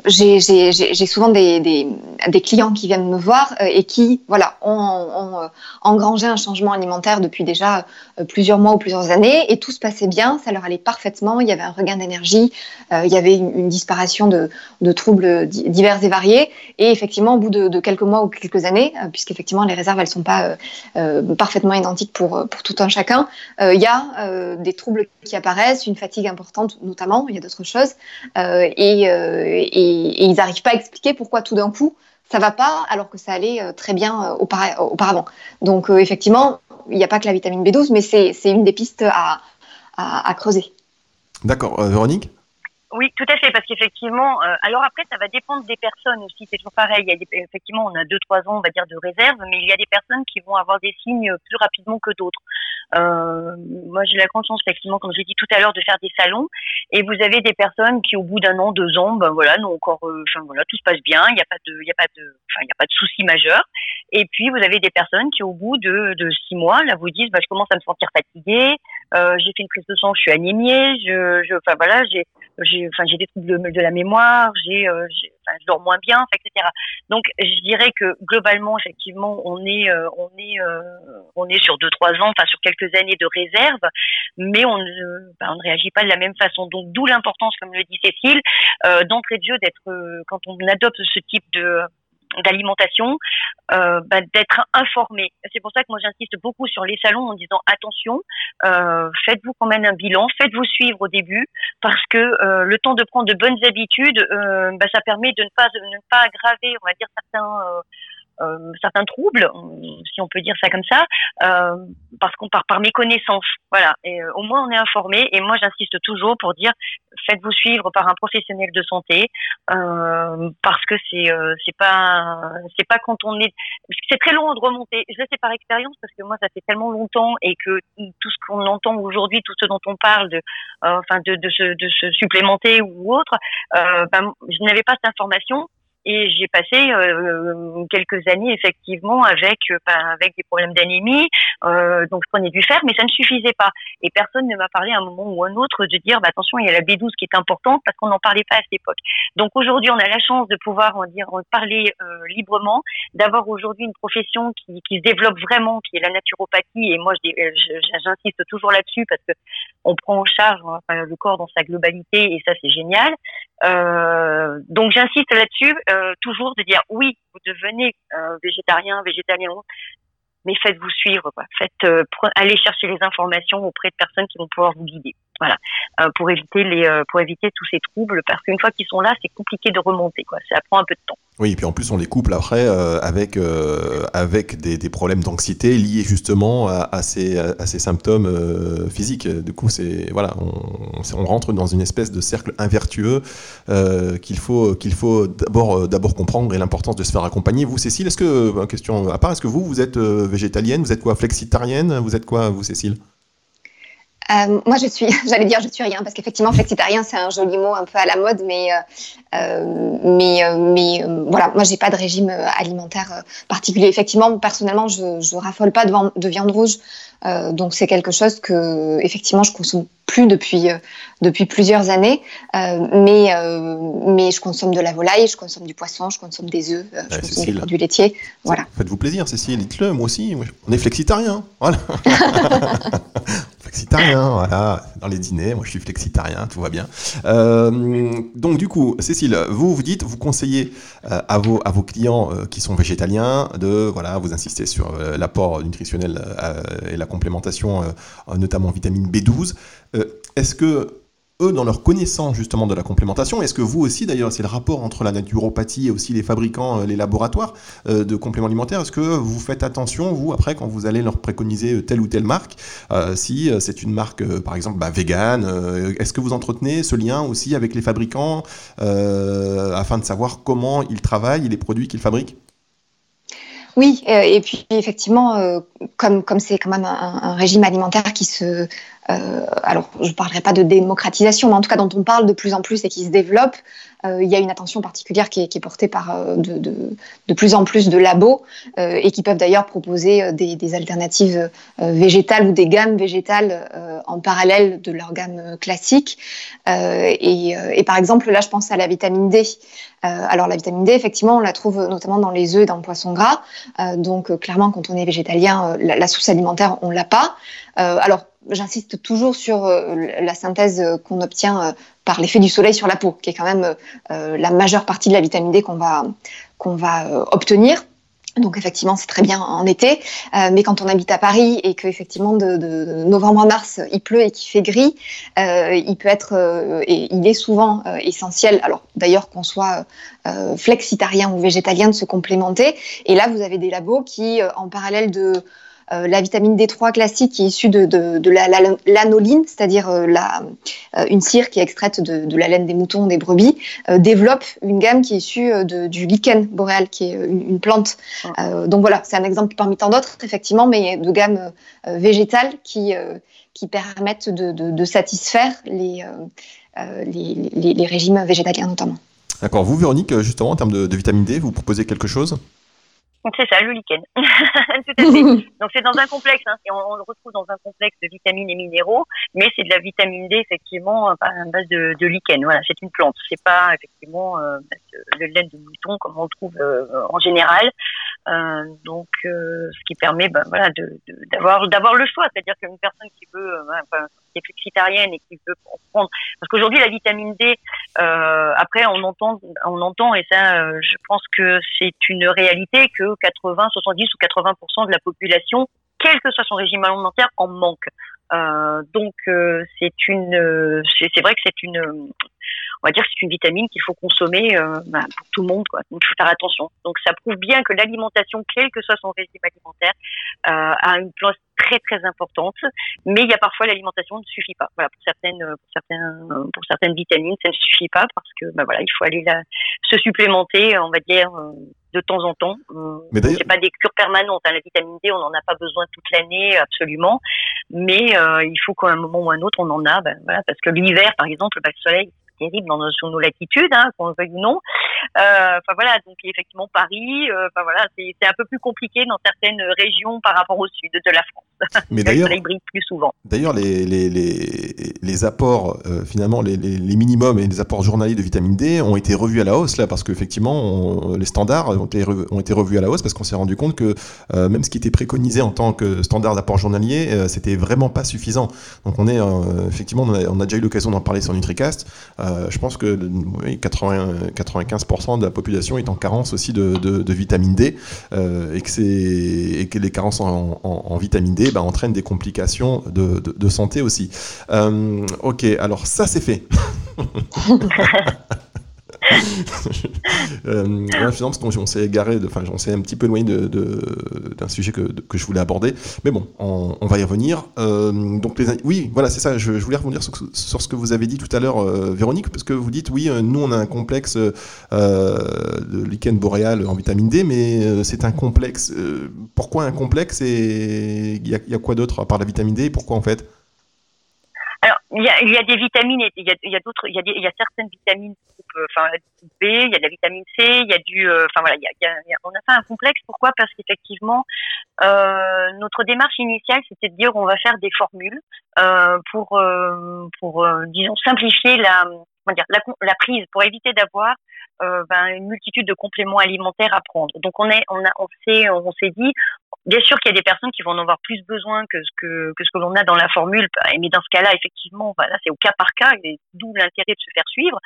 j'ai souvent des, des, des clients qui viennent me voir et qui voilà, ont, ont engrangé un changement alimentaire depuis déjà plusieurs mois ou plusieurs années et tout se passait bien, ça leur allait parfaitement, il y avait un regain d'énergie, il y avait une, une disparition de, troubles divers et variés et effectivement au bout de, quelques mois ou quelques années, puisqu'effectivement les réserves elles sont pas parfaitement identiques pour, tout un chacun, il y a des troubles qui apparaissent, une fatigue importante notamment, il y a d'autres choses et, ils n'arrivent pas à expliquer pourquoi tout d'un coup ça va pas alors que ça allait euh, très bien euh, auparavant. Donc euh, effectivement, il n'y a pas que la vitamine B12, mais c'est une des pistes à, creuser. D'accord. Euh, Véronique? Oui, tout à fait, parce qu'effectivement, euh, alors après, ça va dépendre des personnes aussi. C'est toujours pareil. Effectivement, on a deux, trois ans, on va dire, de réserve, mais il y a des personnes qui vont avoir des signes plus rapidement que d'autres. Euh, moi, j'ai la conscience, effectivement, comme j'ai dit tout à l'heure, de faire des salons, et vous avez des personnes qui, au bout d'un an, deux ans, ben voilà, n'ont encore, euh, enfin voilà, tout se passe bien. Il n'y a pas de, il y a pas de, enfin, il n'y a pas de souci majeur. Et puis, vous avez des personnes qui, au bout de, de six mois, là, vous disent, bah, je commence à me sentir fatiguée. Euh, j'ai fait une prise de sang, je suis anémiée. Je, je, enfin voilà, j'ai j'ai enfin j'ai des troubles de, la mémoire, j'ai euh, enfin, je dors moins bien, etc. Donc je dirais que globalement effectivement on est euh, on est euh, on est sur deux trois ans, enfin sur quelques années de réserve, mais on ne ben, on ne réagit pas de la même façon. Donc d'où l'importance, comme le dit Cécile, euh, d'entrée de jeu d'être quand on adopte ce type de d'alimentation, euh, bah, d'être informé. C'est pour ça que moi j'insiste beaucoup sur les salons en disant attention, euh, faites-vous quand même un bilan, faites-vous suivre au début, parce que euh, le temps de prendre de bonnes habitudes, euh, bah, ça permet de ne pas de ne pas aggraver, on va dire certains euh, certains troubles, si on peut dire ça comme ça, euh, parce qu'on part par méconnaissance. Voilà. Et euh, au moins on est informé. Et moi j'insiste toujours pour dire faites-vous suivre par un professionnel de santé, euh, parce que c'est euh, c'est pas c'est pas quand on est c'est très long de remonter. Je le sais par expérience parce que moi ça fait tellement longtemps et que tout ce qu'on entend aujourd'hui, tout ce dont on parle de enfin de, de, se, de se supplémenter ou autre, ben, je n'avais pas cette information Et j'ai passé euh, quelques années effectivement avec euh, avec des problèmes d'anémie, euh, donc je prenais du fer, mais ça ne suffisait pas. Et personne ne m'a parlé à un moment ou un autre de dire bah, attention, il y a la B12 qui est importante parce qu'on n'en parlait pas à cette époque. Donc aujourd'hui, on a la chance de pouvoir en dire parler euh, librement, d'avoir aujourd'hui une profession qui, qui se développe vraiment, qui est la naturopathie. Et moi, j'insiste toujours là-dessus parce que on prend en charge le corps dans sa globalité et ça c'est génial. Euh, donc j'insiste là-dessus, euh, toujours de dire oui, vous devenez euh, végétarien, végétalien, mais faites-vous suivre, quoi. Faites, euh, allez chercher les informations auprès de personnes qui vont pouvoir vous guider. Voilà, euh, pour éviter les, euh, pour éviter tous ces troubles, parce qu'une fois qu'ils sont là, c'est compliqué de remonter. Ça prend un peu de temps. Oui, et puis en plus on les couple après euh, avec des, problèmes d'anxiété liés justement à, ces symptômes physiques. Du coup, on, rentre dans une espèce de cercle invertueux qu'il faut qu'il faut d'abord d'abord comprendre et l'importance de se faire accompagner. Vous, Cécile, est-ce que question à part, est-ce que vous vous êtes végétalienne, vous êtes quoi, flexitarienne, vous êtes quoi, vous, Cécile? Euh, moi, je suis, j'allais dire, je suis rien, parce qu'effectivement, flexitarien, c'est un joli mot un peu à la mode, mais, euh, euh mais, euh, mais euh, voilà, moi, j'ai pas de régime alimentaire particulier. Effectivement, personnellement, je, je raffole pas de, de viande rouge, donc c'est quelque chose que, effectivement, je consomme plus depuis depuis plusieurs années, mais mais je consomme de la volaille, je consomme du poisson, je consomme des œufs, je consomme des produits laitiers, voilà. Faites-vous plaisir, Cécile, dites-le, moi aussi, on est flexitarien, voilà. flexitarien, voilà, dans les dîners, moi je suis flexitarien, tout va bien. Euh, donc du coup, Cécile, vous vous dites, vous conseillez euh, à, vos, à vos clients euh, qui sont végétaliens de, voilà, vous insistez sur l'apport nutritionnel et la complémentation, notamment vitamine B12. Est-ce que eux, dans leur connaissance justement de la complémentation, est-ce que vous aussi, d'ailleurs, c'est le rapport entre la naturopathie et aussi les fabricants, euh, les laboratoires euh, de compléments alimentaires, est-ce que vous faites attention, vous, après, quand vous allez leur préconiser euh, telle ou telle marque, si c'est une marque, par exemple, bah, vegan, est-ce que vous entretenez ce lien aussi avec les fabricants afin de savoir comment ils travaillent et les produits qu'ils fabriquent? Oui, et puis effectivement, comme comme c'est quand même un, un, régime alimentaire qui se euh, alors, je ne parlerai pas de démocratisation, mais en tout cas dont on parle de plus en plus et qui se développe. Euh, il y a une attention particulière qui est, portée par euh, de, plus en plus de labos euh, et qui peuvent d'ailleurs proposer des, alternatives végétales ou des gammes végétales en parallèle de leur gamme classique. Et, et, par exemple, là, je pense à la vitamine D. alors, la vitamine D, effectivement, on la trouve notamment dans les œufs et dans le poisson gras. donc, clairement, quand on est végétalien, la, la source alimentaire, on l'a pas. alors, j'insiste toujours sur euh, la synthèse qu'on obtient euh, par l'effet du soleil sur la peau, qui est quand même euh, la majeure partie de la vitamine D qu'on va, qu'on va obtenir. Donc effectivement, c'est très bien en été, mais quand on habite à Paris et que effectivement de, novembre à mars il pleut et qu'il fait gris, euh, il peut être et il est souvent essentiel. Alors d'ailleurs qu'on soit flexitarien ou végétalien de se complémenter. Et là, vous avez des labos qui, en parallèle de euh, la vitamine D3 classique qui est issue de, de, de l'anoline, la, c'est-à-dire euh, la, euh, une cire qui est extraite de, de, la laine des moutons, des brebis, développe une gamme qui est issue de, du lichen boréal, qui est une, une plante. donc voilà, c'est un exemple parmi tant d'autres, effectivement, mais de gamme végétale qui, qui permettent de, satisfaire les, les, les, les régimes végétaliens notamment. D'accord. Vous, Véronique, justement, en termes de, de, vitamine D, vous proposez quelque chose? Donc c'est ça, le lichen. Tout à fait. Donc c'est dans un complexe, hein, et on, on, le retrouve dans un complexe de vitamines et minéraux, mais c'est de la vitamine D effectivement à base de, de lichen. Voilà, c'est une plante. C'est pas effectivement euh, le laine de mouton comme on le trouve euh, en général. Euh, donc euh, ce qui permet, ben, voilà, d'avoir d'avoir le choix, c'est-à-dire qu'une personne qui veut, euh, enfin, qui est flexitarienne et qui veut prendre, parce qu'aujourd'hui la vitamine D, après on entend, on entend et ça, je pense que c'est une réalité que 80, 70 ou 80% de la population, quel que soit son régime alimentaire, en manque. Euh, donc euh, c'est une, euh, c'est vrai que c'est une, on va dire que c'est une vitamine qu'il faut consommer euh, bah, pour tout le monde, quoi. Donc il faut faire attention. Donc ça prouve bien que l'alimentation, quel que soit son régime alimentaire, euh, a une place très très importante. Mais il y a parfois l'alimentation ne suffit pas. Voilà pour certaines, pour certains, pour certaines vitamines, ça ne suffit pas parce que bah voilà, il faut aller là, se supplémenter, on va dire de temps en temps. Euh, mais c'est pas des cures permanentes. Hein. La vitamine D, on n'en a pas besoin toute l'année, absolument. Mais euh, il faut qu'à un moment ou un autre, on en a. Ben, voilà, parce que l'hiver, par exemple, le soleil, terrible dans nos, sur nos latitudes, hein, qu'on le veuille ou non. Enfin voilà, donc effectivement Paris, enfin voilà, c'est un peu plus compliqué dans certaines régions par rapport au sud de la France. Mais d'ailleurs, le brille plus souvent. D'ailleurs, les, les, les, les, apports, finalement, les, les, minimums et les apports journaliers de vitamine D ont été revus à la hausse là, parce qu'effectivement, les standards ont été, ont été revus à la hausse parce qu'on s'est rendu compte que même ce qui était préconisé en tant que standard d'apport journalier, c'était vraiment pas suffisant. Donc on est effectivement, on a, on a, déjà eu l'occasion d'en parler sur NutriCast. je pense que oui, 80, 95% de la population est en carence aussi de, vitamine D euh, et, que les carences en, en, vitamine D bah, entraînent des complications de, de santé aussi. Euh, ok, alors ça c'est fait. euh, parce qu'on s'est égaré, enfin, on s'est un petit peu éloigné d'un sujet que, je voulais aborder. Mais bon, on, va y revenir. Euh, donc, oui, voilà, c'est ça. Je, voulais revenir sur, ce que vous avez dit tout à l'heure, euh, Véronique, parce que vous dites, oui, euh, nous, on a un complexe de lichen boréal en vitamine D, mais c'est un complexe. pourquoi un complexe et il y, a quoi d'autre à part la vitamine D Pourquoi en fait? Il y a, il y a des vitamines, il y a, il y a d'autres, il y a, il y a certaines vitamines euh, enfin B, il y a de la vitamine C, il y a du, euh, enfin voilà, il y a, on a fait un complexe. Pourquoi Parce qu'effectivement, euh, notre démarche initiale, c'était de dire on va faire des formules euh, pour, euh, pour disons simplifier la, comment dire, la, la prise, pour éviter d'avoir ben, une multitude de compléments alimentaires à prendre. Donc on est, on a, on s'est, on s'est dit, Bien sûr qu'il y a des personnes qui vont en avoir plus besoin que ce que, que ce que l'on a dans la formule, mais dans ce cas-là, effectivement, voilà, c'est au cas par cas, et d'où l'intérêt de se faire suivre.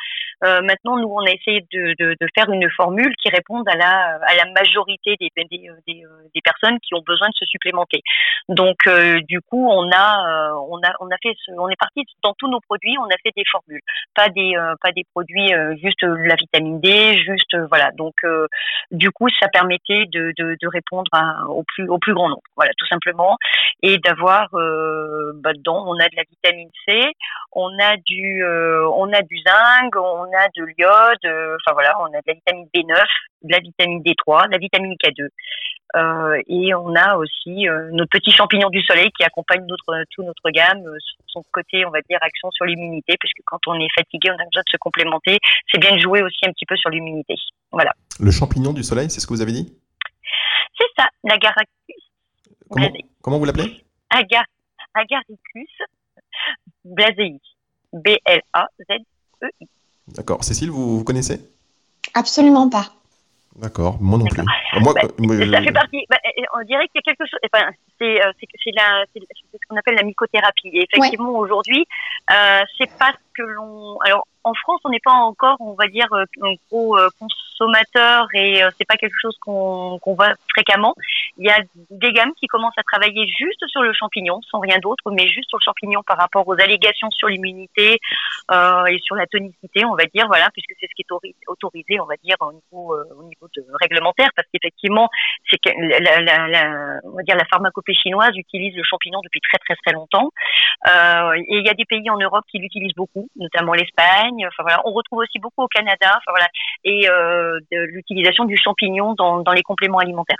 Euh, maintenant, nous, on a essayé de, de, de, faire une formule qui réponde à la, à la majorité des, des, des, des personnes qui ont besoin de se supplémenter. Donc, euh, du coup, on a, euh, on a, on a fait, ce, on est parti dans tous nos produits, on a fait des formules, pas des, euh, pas des produits juste la vitamine D, juste voilà. Donc, du coup, ça permettait de, de répondre à, au plus au plus grand nombre. Voilà, tout simplement. Et d'avoir euh, bah, dedans, on a de la vitamine C, on a du euh, on a du zinc, on a de l'iode, euh, enfin voilà, on a de la vitamine B9, de la vitamine D3, de la vitamine K2. Euh, et on a aussi nos petits champignons du soleil qui accompagnent notre, tout notre gamme, son côté, on va dire, action sur l'immunité, puisque quand on est fatigué, on a besoin de se complémenter. C'est bien de jouer aussi un petit peu sur l'immunité. Voilà. Le champignon du soleil, c'est ce que vous avez dit? C'est ça, l'agaricus. Comment, comment vous l'appelez? Agar Agaricus blazei. B-L-A-Z-E-I. D'accord. Cécile, vous, vous connaissez? Absolument pas. D'accord, moi non plus. Moi, bah, ça fait partie. Bah, on dirait qu'il y a quelque chose. Enfin, c'est euh, ce qu'on appelle la mycothérapie. Et effectivement, aujourd'hui, euh, c'est pas ce que l'on. Alors, en France, on n'est pas encore, on va dire, euh, un gros euh, consommateur et euh, c'est pas quelque chose qu'on voit fréquemment. Il y a des gammes qui commencent à travailler juste sur le champignon, sans rien d'autre, mais juste sur le champignon par rapport aux allégations sur l'immunité et sur la tonicité, on va dire, voilà, puisque c'est ce qui est autorisé, on va dire, au niveau, réglementaire, parce qu'effectivement, on va dire, la pharmacopée chinoise utilise le champignon depuis très très très longtemps. Et il y a des pays en Europe qui l'utilisent beaucoup, notamment l'Espagne Enfin voilà, on retrouve aussi beaucoup au Canada. Enfin voilà, et euh, l'utilisation du champignon dans, dans les compléments alimentaires.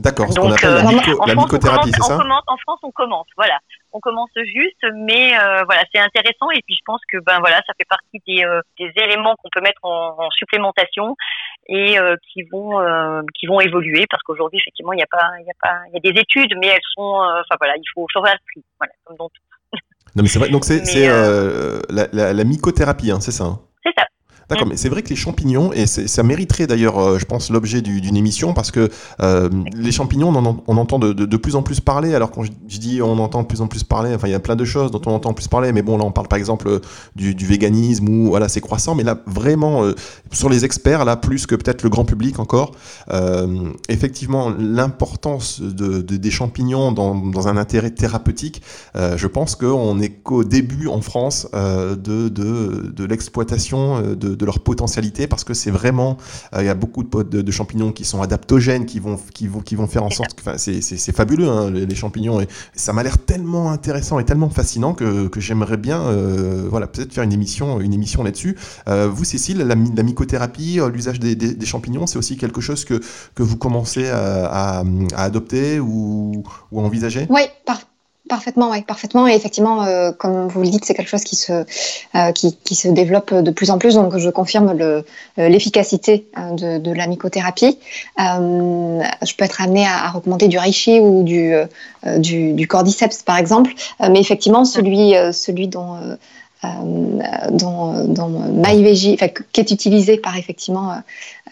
D'accord, ce qu'on appelle la, euh, mycothérapie, c'est ça En France, on commence, voilà. On commence juste, mais euh, voilà, c'est intéressant. Et puis, je pense que ben voilà, ça fait partie des, euh, des éléments qu'on peut mettre en, en supplémentation et qui vont qui vont évoluer parce qu'aujourd'hui, effectivement, il n'y a pas il y a pas il y a des études, mais elles sont, enfin voilà, il faut faire le prix, voilà, comme dans tout. Non, mais c'est vrai, donc c'est euh, euh, la, la, la, mycothérapie, hein, c'est ça hein? C'est ça. D'accord, mais c'est vrai que les champignons, et ça mériterait d'ailleurs, euh, je pense, l'objet d'une émission, parce que euh, les champignons, on, en, on entend de, de, de, plus en plus parler, alors quand je, dis on entend de plus en plus parler, enfin il y a plein de choses dont on entend plus parler, mais bon là on parle par exemple du, du véganisme, ou voilà c'est croissant, mais là vraiment, euh, sur les experts, là plus que peut-être le grand public encore, euh, effectivement l'importance de, des champignons dans, dans, un intérêt thérapeutique, je pense qu'on est qu'au début en France de l'exploitation de de leur potentialité parce que c'est vraiment, euh, il y a beaucoup de, de, de, champignons qui sont adaptogènes, qui vont, qui vont, qui vont faire en sorte que, c'est fabuleux, hein, les, champignons, et, ça m'a l'air tellement intéressant et tellement fascinant que, que j'aimerais bien, euh, voilà, peut-être faire une émission, une émission là-dessus. Euh, vous, Cécile, la, la mycothérapie, l'usage des, des, des, champignons, c'est aussi quelque chose que, que vous commencez à, à, à adopter ou, ou à envisager? Oui, par parfaitement, oui, parfaitement. Et effectivement, euh, comme vous le dites, c'est quelque chose qui se, euh, qui, qui, se développe de plus en plus. Donc, je confirme le, l'efficacité de, de, la mycothérapie. je peux être amenée à, à recommander du reishi ou du, du, du, cordyceps, par exemple. mais effectivement, celui, celui dont euh, dans, dans MyVG, enfin, qui est utilisé par effectivement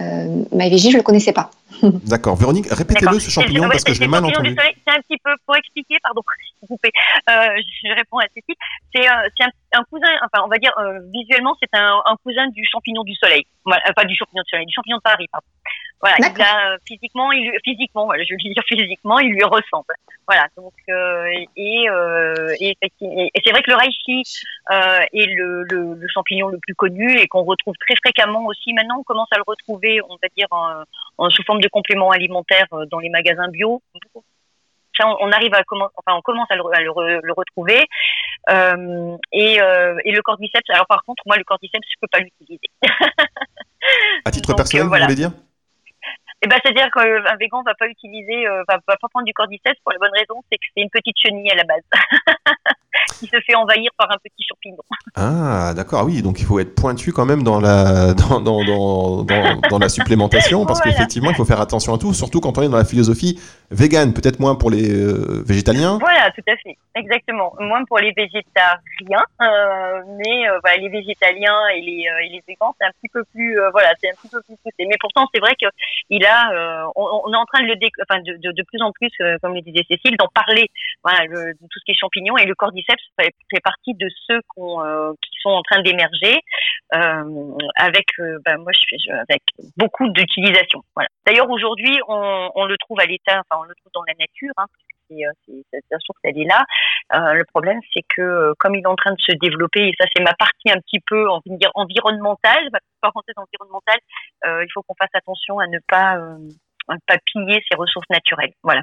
euh, MyVG, je ne le connaissais pas. D'accord. Véronique, répétez-le ce champignon parce que je l'ai mal entendu. C'est un petit peu pour expliquer, pardon, euh, je réponds à Cécile. C'est un, un, cousin, enfin on va dire euh, visuellement c'est un, un, cousin du champignon du soleil, enfin du champignon du soleil, du champignon de Paris, pardon. Voilà, il a, physiquement, il physiquement, voilà, je veux dire physiquement, il lui ressemble. Voilà, donc euh, et, euh, et, et, c'est vrai que le reishi euh, est le, le, le, champignon le plus connu et qu'on retrouve très fréquemment aussi. Maintenant, on commence à le retrouver, on va dire, en, en sous forme de complément alimentaire euh, dans les magasins bio. Ça, on, arrive à enfin, on commence à le, à le, le retrouver. Euh, et, euh, et le cordyceps. Alors par contre, moi, le cordyceps, je peux pas l'utiliser. à titre personnel, vous voulez dire? Eh ben, c'est-à-dire qu'un végan va pas utiliser, euh, va, va pas prendre du cordyceps pour la bonne raison, c'est que c'est une petite chenille à la base. qui se fait envahir par un petit champignon. Ah, d'accord, oui, donc il faut être pointu quand même dans la, dans, dans, dans, dans la supplémentation, parce qu'effectivement, il faut faire attention à tout, surtout quand on est dans la philosophie vegan, peut-être moins pour les euh, végétaliens. Voilà, tout à fait, exactement. Moins pour les végétariens, euh, mais euh, voilà, les végétaliens et les, et les végans, c'est un petit peu plus, voilà, c'est un petit peu plus poussé. Mais pourtant, c'est vrai que a, on, est en train de le, dé de, plus en plus, comme le disait Cécile, d'en parler, voilà, de tout ce qui est champignons et le cordyceps fait, partie de ceux euh, qui sont en train d'émerger euh, avec, euh, bah, moi, je fais, avec beaucoup d'utilisation. Voilà. D'ailleurs, aujourd'hui, on, on, le trouve à l'état, enfin, on le trouve dans la nature. Hein, c'est, la source, elle est là. Euh, le problème, c'est que comme il est en train de se développer, et ça, c'est ma partie un petit peu, environnementale, ma parenthèse environnementale, euh, il faut qu'on fasse attention à ne pas, euh, pas piller ses ressources naturelles. Voilà.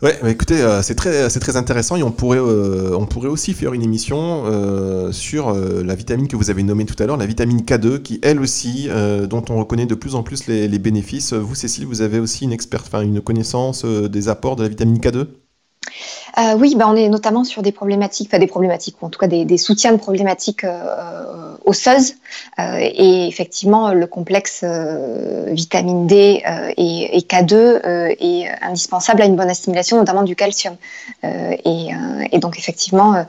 Ouais, bah écoutez, euh, c'est très, c'est très intéressant et on pourrait, euh, on pourrait aussi faire une émission euh, sur la vitamine que vous avez nommée tout à l'heure, la vitamine K2, qui elle aussi, dont on reconnaît de plus en plus les, les bénéfices. Vous, Cécile, vous avez aussi une experte, enfin une connaissance des apports de la vitamine K2 euh, oui, bah on est notamment sur des problématiques, enfin des problématiques, ou en tout cas des, soutiens de problématiques euh, osseuses. Euh, et effectivement, le complexe vitamine D et, et, K2 est indispensable à une bonne assimilation, notamment du calcium. Et, donc effectivement,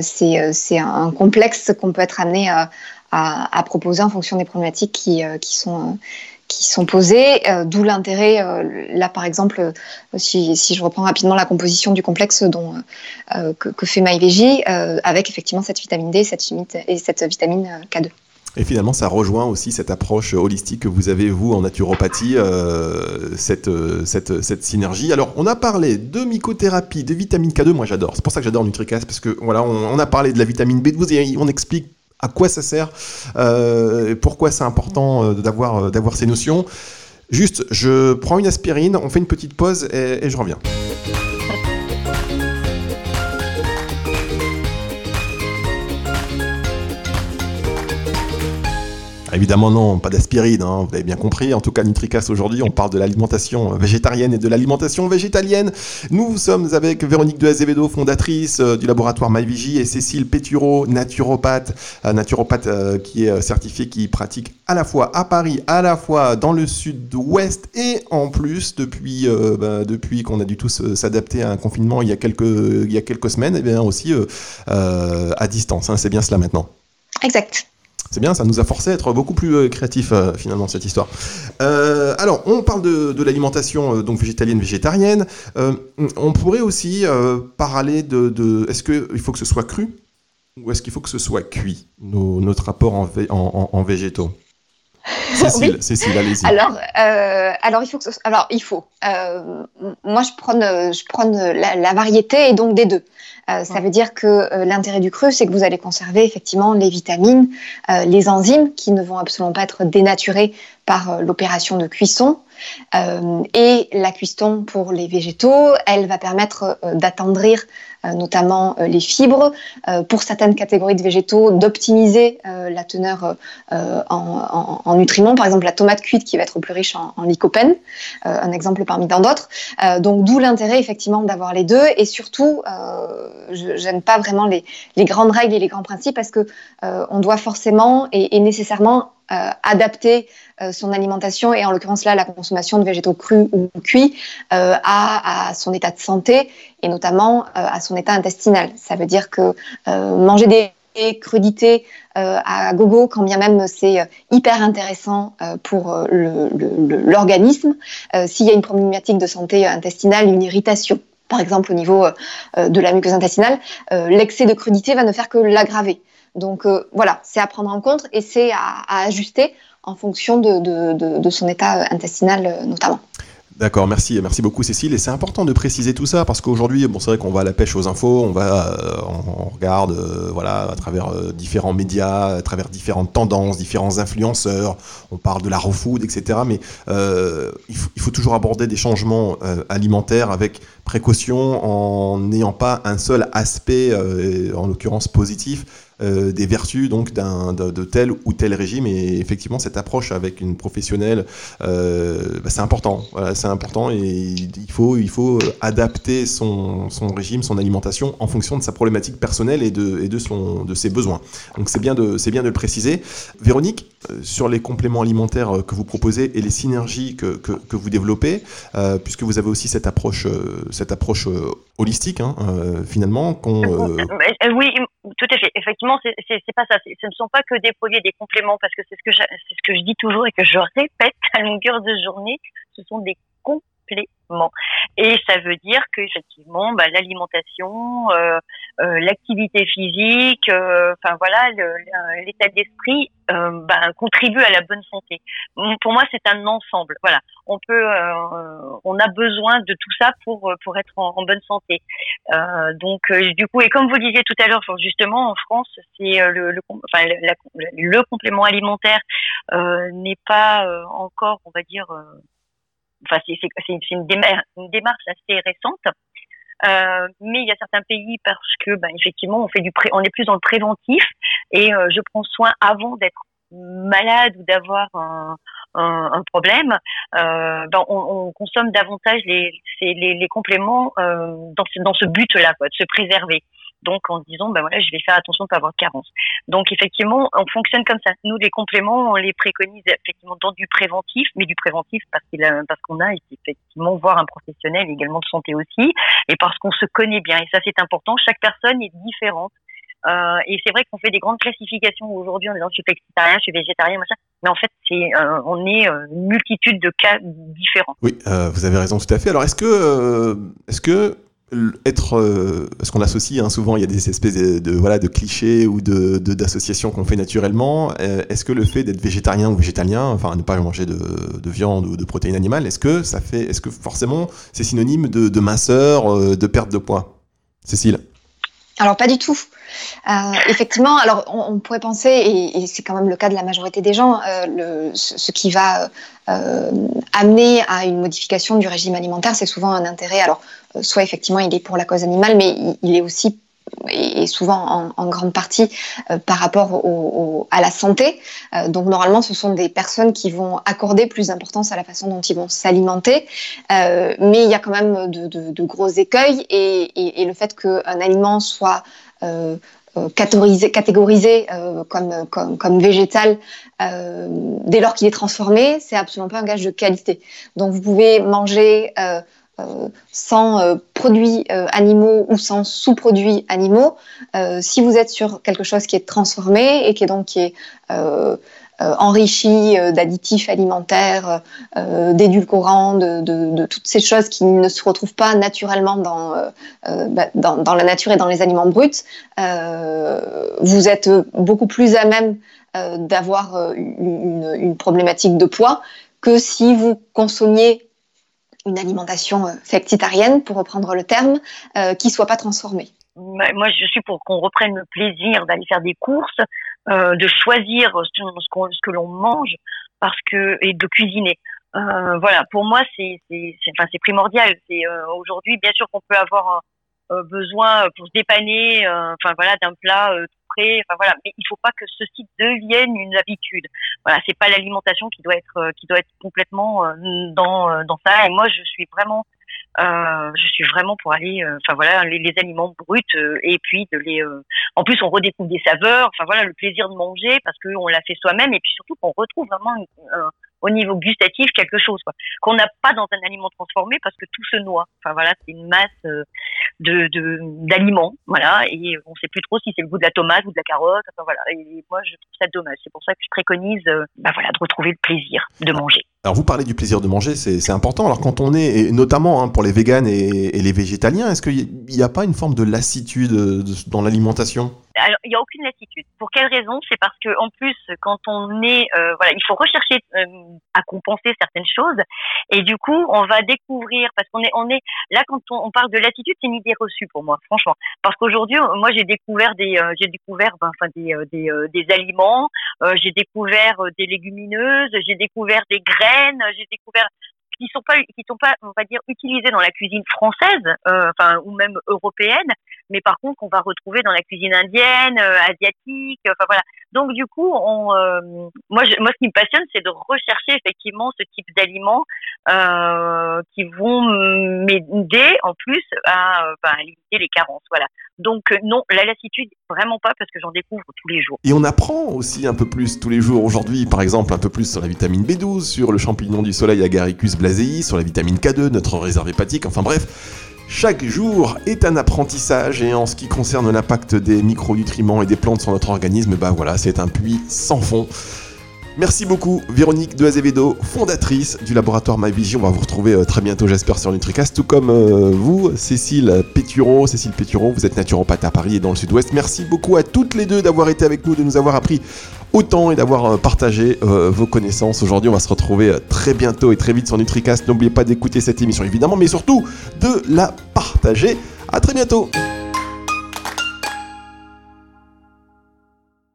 c'est un complexe qu'on peut être amené à, à, à, proposer en fonction des problématiques qui, qui sont sont posées, euh, d'où l'intérêt, euh, là par exemple, euh, si, si, je reprends rapidement la composition du complexe dont, que, que, fait MyVG, avec effectivement cette vitamine D cette, et cette vitamine K2. Et finalement, ça rejoint aussi cette approche holistique que vous avez, vous, en naturopathie, cette, cette, cette, synergie. Alors, on a parlé de mycothérapie, de vitamine K2, moi j'adore. C'est pour ça que j'adore NutriCast, parce que voilà, on, on, a parlé de la vitamine B12 et on explique à quoi ça sert, euh, pourquoi c'est important euh, d'avoir euh, d'avoir ces notions. Juste, je prends une aspirine, on fait une petite pause et je reviens. Évidemment non, pas d'aspirine, hein, vous avez bien compris. En tout cas, Nutricast aujourd'hui, on parle de l'alimentation végétarienne et de l'alimentation végétalienne. Nous sommes avec Véronique de Azevedo, fondatrice euh, du laboratoire MyVigie, et Cécile Pétureau, naturopathe, euh, naturopathe euh, qui est certifiée, qui pratique à la fois à Paris, à la fois dans le sud-ouest, et en plus, depuis, bah, depuis qu'on a dû tous s'adapter à un confinement il y a quelques, il y a quelques semaines, et bien aussi à distance. Hein, c'est bien cela maintenant. Exact. C'est bien, ça nous a forcé à être beaucoup plus euh, créatifs euh, finalement cette histoire. Euh, alors, on parle de, de l'alimentation donc végétalienne, végétarienne. on pourrait aussi parler de, de est-ce qu'il faut que ce soit cru ou est-ce qu'il faut que ce soit cuit, nos, notre rapport en, en, en végétaux? Cécile, Cécile allez-y. Alors, euh, alors, il faut que ce... alors, il faut. Euh, moi, je prends, je prends la, la, variété et donc des deux. Euh, ça veut dire que euh, l'intérêt du cru, c'est que vous allez conserver effectivement les vitamines, euh, les enzymes qui ne vont absolument pas être dénaturées par l'opération de cuisson. et la cuisson pour les végétaux, elle va permettre d'attendrir notamment les fibres, pour certaines catégories de végétaux, d'optimiser la teneur en, nutriments, par exemple la tomate cuite qui va être plus riche en, lycopène, un exemple parmi tant d'autres. donc d'où l'intérêt effectivement d'avoir les deux. Et surtout, je n'aime pas vraiment les, grandes règles et les grands principes parce que on doit forcément et, nécessairement euh, adapter euh, son alimentation et en l'occurrence là la consommation de végétaux crus ou cuits euh, à, son état de santé et notamment à son état intestinal. Ça veut dire que manger des crudités à gogo, quand bien même c'est hyper intéressant pour l'organisme, s'il y a une problématique de santé intestinale, une irritation, par exemple au niveau de la muqueuse intestinale, l'excès de crudité va ne faire que l'aggraver. Donc euh, voilà, c'est à prendre en compte et c'est à, ajuster en fonction de, son état intestinal euh, notamment. D'accord, merci, merci beaucoup Cécile. Et c'est important de préciser tout ça parce qu'aujourd'hui, bon, c'est vrai qu'on va à la pêche aux infos, on va, euh, on, regarde, voilà, à travers différents médias, à travers différentes tendances, différents influenceurs. On parle de la raw food, etc. Mais il, faut, toujours aborder des changements alimentaires avec précaution, en n'ayant pas un seul aspect, en l'occurrence positif euh, des vertus donc d'un de, tel ou tel régime. Et effectivement cette approche avec une professionnelle euh, bah, c'est important. Voilà, c'est important. Et il faut il faut adapter son, son, régime son alimentation en fonction de sa problématique personnelle et de, et de son de ses besoins. Donc c'est bien de c'est bien de le préciser. Véronique euh, sur les compléments alimentaires que vous proposez et les synergies que, que, que vous développez puisque vous avez aussi cette approche cette approche holistique hein, finalement qu'on oui tout à fait effectivement c'est pas ça. Ce ne sont pas que des produits des compléments, parce que c'est ce que c'est ce que je dis toujours et que je répète à longueur de journée. Ce sont des compléments. Et ça veut dire qu'effectivement, bah, l'alimentation, euh, euh, l'activité physique, euh, enfin voilà, l'état d'esprit euh, bah, contribue à la bonne santé. Pour moi, c'est un ensemble. Voilà, on peut, on a besoin de tout ça pour pour être en, bonne santé. donc, du coup, et comme vous disiez tout à l'heure, justement, en France, c'est le, le, enfin, le complément alimentaire n'est pas encore, on va dire enfin c'est une, démarche, assez récente. Euh, mais il y a certains pays parce que ben, effectivement on fait du pré on est plus dans le préventif et euh, je prends soin avant d'être malade ou d'avoir un, problème, euh, ben on, on, consomme davantage les, compléments dans ce but-là, de se préserver donc en disant ben voilà je vais faire attention de pas avoir de carence. Donc effectivement on fonctionne comme ça. Nous les compléments on les préconise effectivement dans du préventif, mais du préventif parce qu'il parce qu'on a effectivement voir un professionnel également de santé aussi et parce qu'on se connaît bien et ça c'est important. Chaque personne est différente. Euh, et c'est vrai qu'on fait des grandes classifications aujourd'hui en disant je suis flexitarien, je suis végétarien, machin. Mais en fait, c'est euh, on est euh, une multitude de cas différents. Oui, vous avez raison tout à fait. Alors est-ce que est-ce que être euh, parce qu'on associe hein, souvent il y a des espèces de, voilà de clichés ou de d'associations qu'on fait naturellement euh, est-ce que le fait d'être végétarien ou végétalien enfin ne pas manger de, de, viande ou de protéines animales est-ce que ça fait est-ce que forcément c'est synonyme de, de minceur euh, de perte de poids? Cécile? Alors pas du tout. Effectivement, alors on, pourrait penser, et, c'est quand même le cas de la majorité des gens, le, ce, qui va amener à une modification du régime alimentaire, c'est souvent un intérêt. Alors soit effectivement il est pour la cause animale, mais il est aussi et souvent en, grande partie euh, par rapport à la santé. Euh, donc normalement, ce sont des personnes qui vont accorder plus d'importance à la façon dont ils vont s'alimenter, euh, mais il y a quand même de, gros écueils et, le fait qu'un aliment soit catégorisé, comme, comme, végétal dès lors qu'il est transformé, c'est absolument pas un gage de qualité. Donc vous pouvez manger euh, sans euh, produits euh, animaux ou sans sous-produits animaux, si vous êtes sur quelque chose qui est transformé et qui est donc qui enrichi d'additifs alimentaires, d'édulcorants, de, toutes ces choses qui ne se retrouvent pas naturellement dans, bah, la nature et dans les aliments bruts, vous êtes beaucoup plus à même d'avoir une, une, problématique de poids que si vous consommiez une alimentation euh, flectitarienne, pour reprendre le terme, euh, qui soit pas transformée. Moi, je suis pour qu'on reprenne le plaisir d'aller faire des courses, euh, de choisir ce, ce que l'on mange, parce que et de cuisiner. voilà, pour moi, c'est enfin, primordial. C'est aujourd'hui, bien sûr, qu'on peut avoir besoin pour se dépanner, enfin voilà, d'un plat Voilà, mais il faut pas que ceci devienne une habitude. Voilà, c'est pas l'alimentation qui doit être qui doit être complètement dans dans ça. Et moi, je suis vraiment euh, je suis vraiment pour aller, euh, enfin voilà, les, aliments bruts euh, et puis de les. en plus, on redécouvre des saveurs. Enfin voilà, le plaisir de manger parce qu'on l'a fait soi-même et puis surtout qu'on retrouve vraiment au niveau gustatif quelque chose qu'on n'a pas dans un aliment transformé parce que tout se noie. Enfin voilà, c'est une masse de d'aliments, voilà, et on sait plus trop si c'est le goût de la tomate ou de la carotte. Enfin voilà, et moi je trouve ça dommage. C'est pour ça que je préconise, bah voilà, de retrouver le plaisir de manger. Alors vous parlez du plaisir de manger, c'est important. Alors quand on est, et notamment hein, pour les véganes et, les végétaliens, est-ce qu'il n'y a pas une forme de lassitude euh, dans l'alimentation? Il n'y a aucune lassitude. Pour quelle raison? C'est parce que en plus, quand on est, euh, voilà, il faut rechercher euh, à compenser certaines choses, et du coup, on va découvrir parce qu'on est, on est là quand on, parle de lassitude, c'est une idée reçue pour moi, franchement, parce qu'aujourd'hui, moi, j'ai découvert des, j'ai découvert, ben, enfin, des, des, des aliments, j'ai découvert des légumineuses, j'ai découvert des graines, j'ai découvert qui sont pas qui sont pas on va dire utilisés dans la cuisine française euh, enfin ou même européenne mais par contre qu'on va retrouver dans la cuisine indienne euh, asiatique enfin voilà. Donc du coup on euh, moi je, moi ce qui me passionne c'est de rechercher effectivement ce type d'aliments qui vont m'aider en plus à, à limiter les carences voilà donc non la lassitude vraiment pas parce que j'en découvre tous les jours et on apprend aussi un peu plus tous les jours aujourd'hui par exemple un peu plus sur la vitamine B12 sur le champignon du soleil Agaricus sur la vitamine K2, notre réserve hépatique, enfin bref. Chaque jour est un apprentissage et en ce qui concerne l'impact des micronutriments et des plantes sur notre organisme, bah voilà, c'est un puits sans fond. Merci beaucoup Véronique de Azevedo, fondatrice du laboratoire MyVision. On va vous retrouver euh, très bientôt, j'espère, sur Nutricast, tout comme euh, vous, Cécile Pétureau. Cécile Pétureau, vous êtes naturopathe à Paris et dans le sud-ouest. Merci beaucoup à toutes les deux d'avoir été avec nous, de nous avoir appris autant et d'avoir euh, partagé vos connaissances. Aujourd'hui, on va se retrouver très bientôt et très vite sur Nutricast. N'oubliez pas d'écouter cette émission, évidemment, mais surtout de la partager. À très bientôt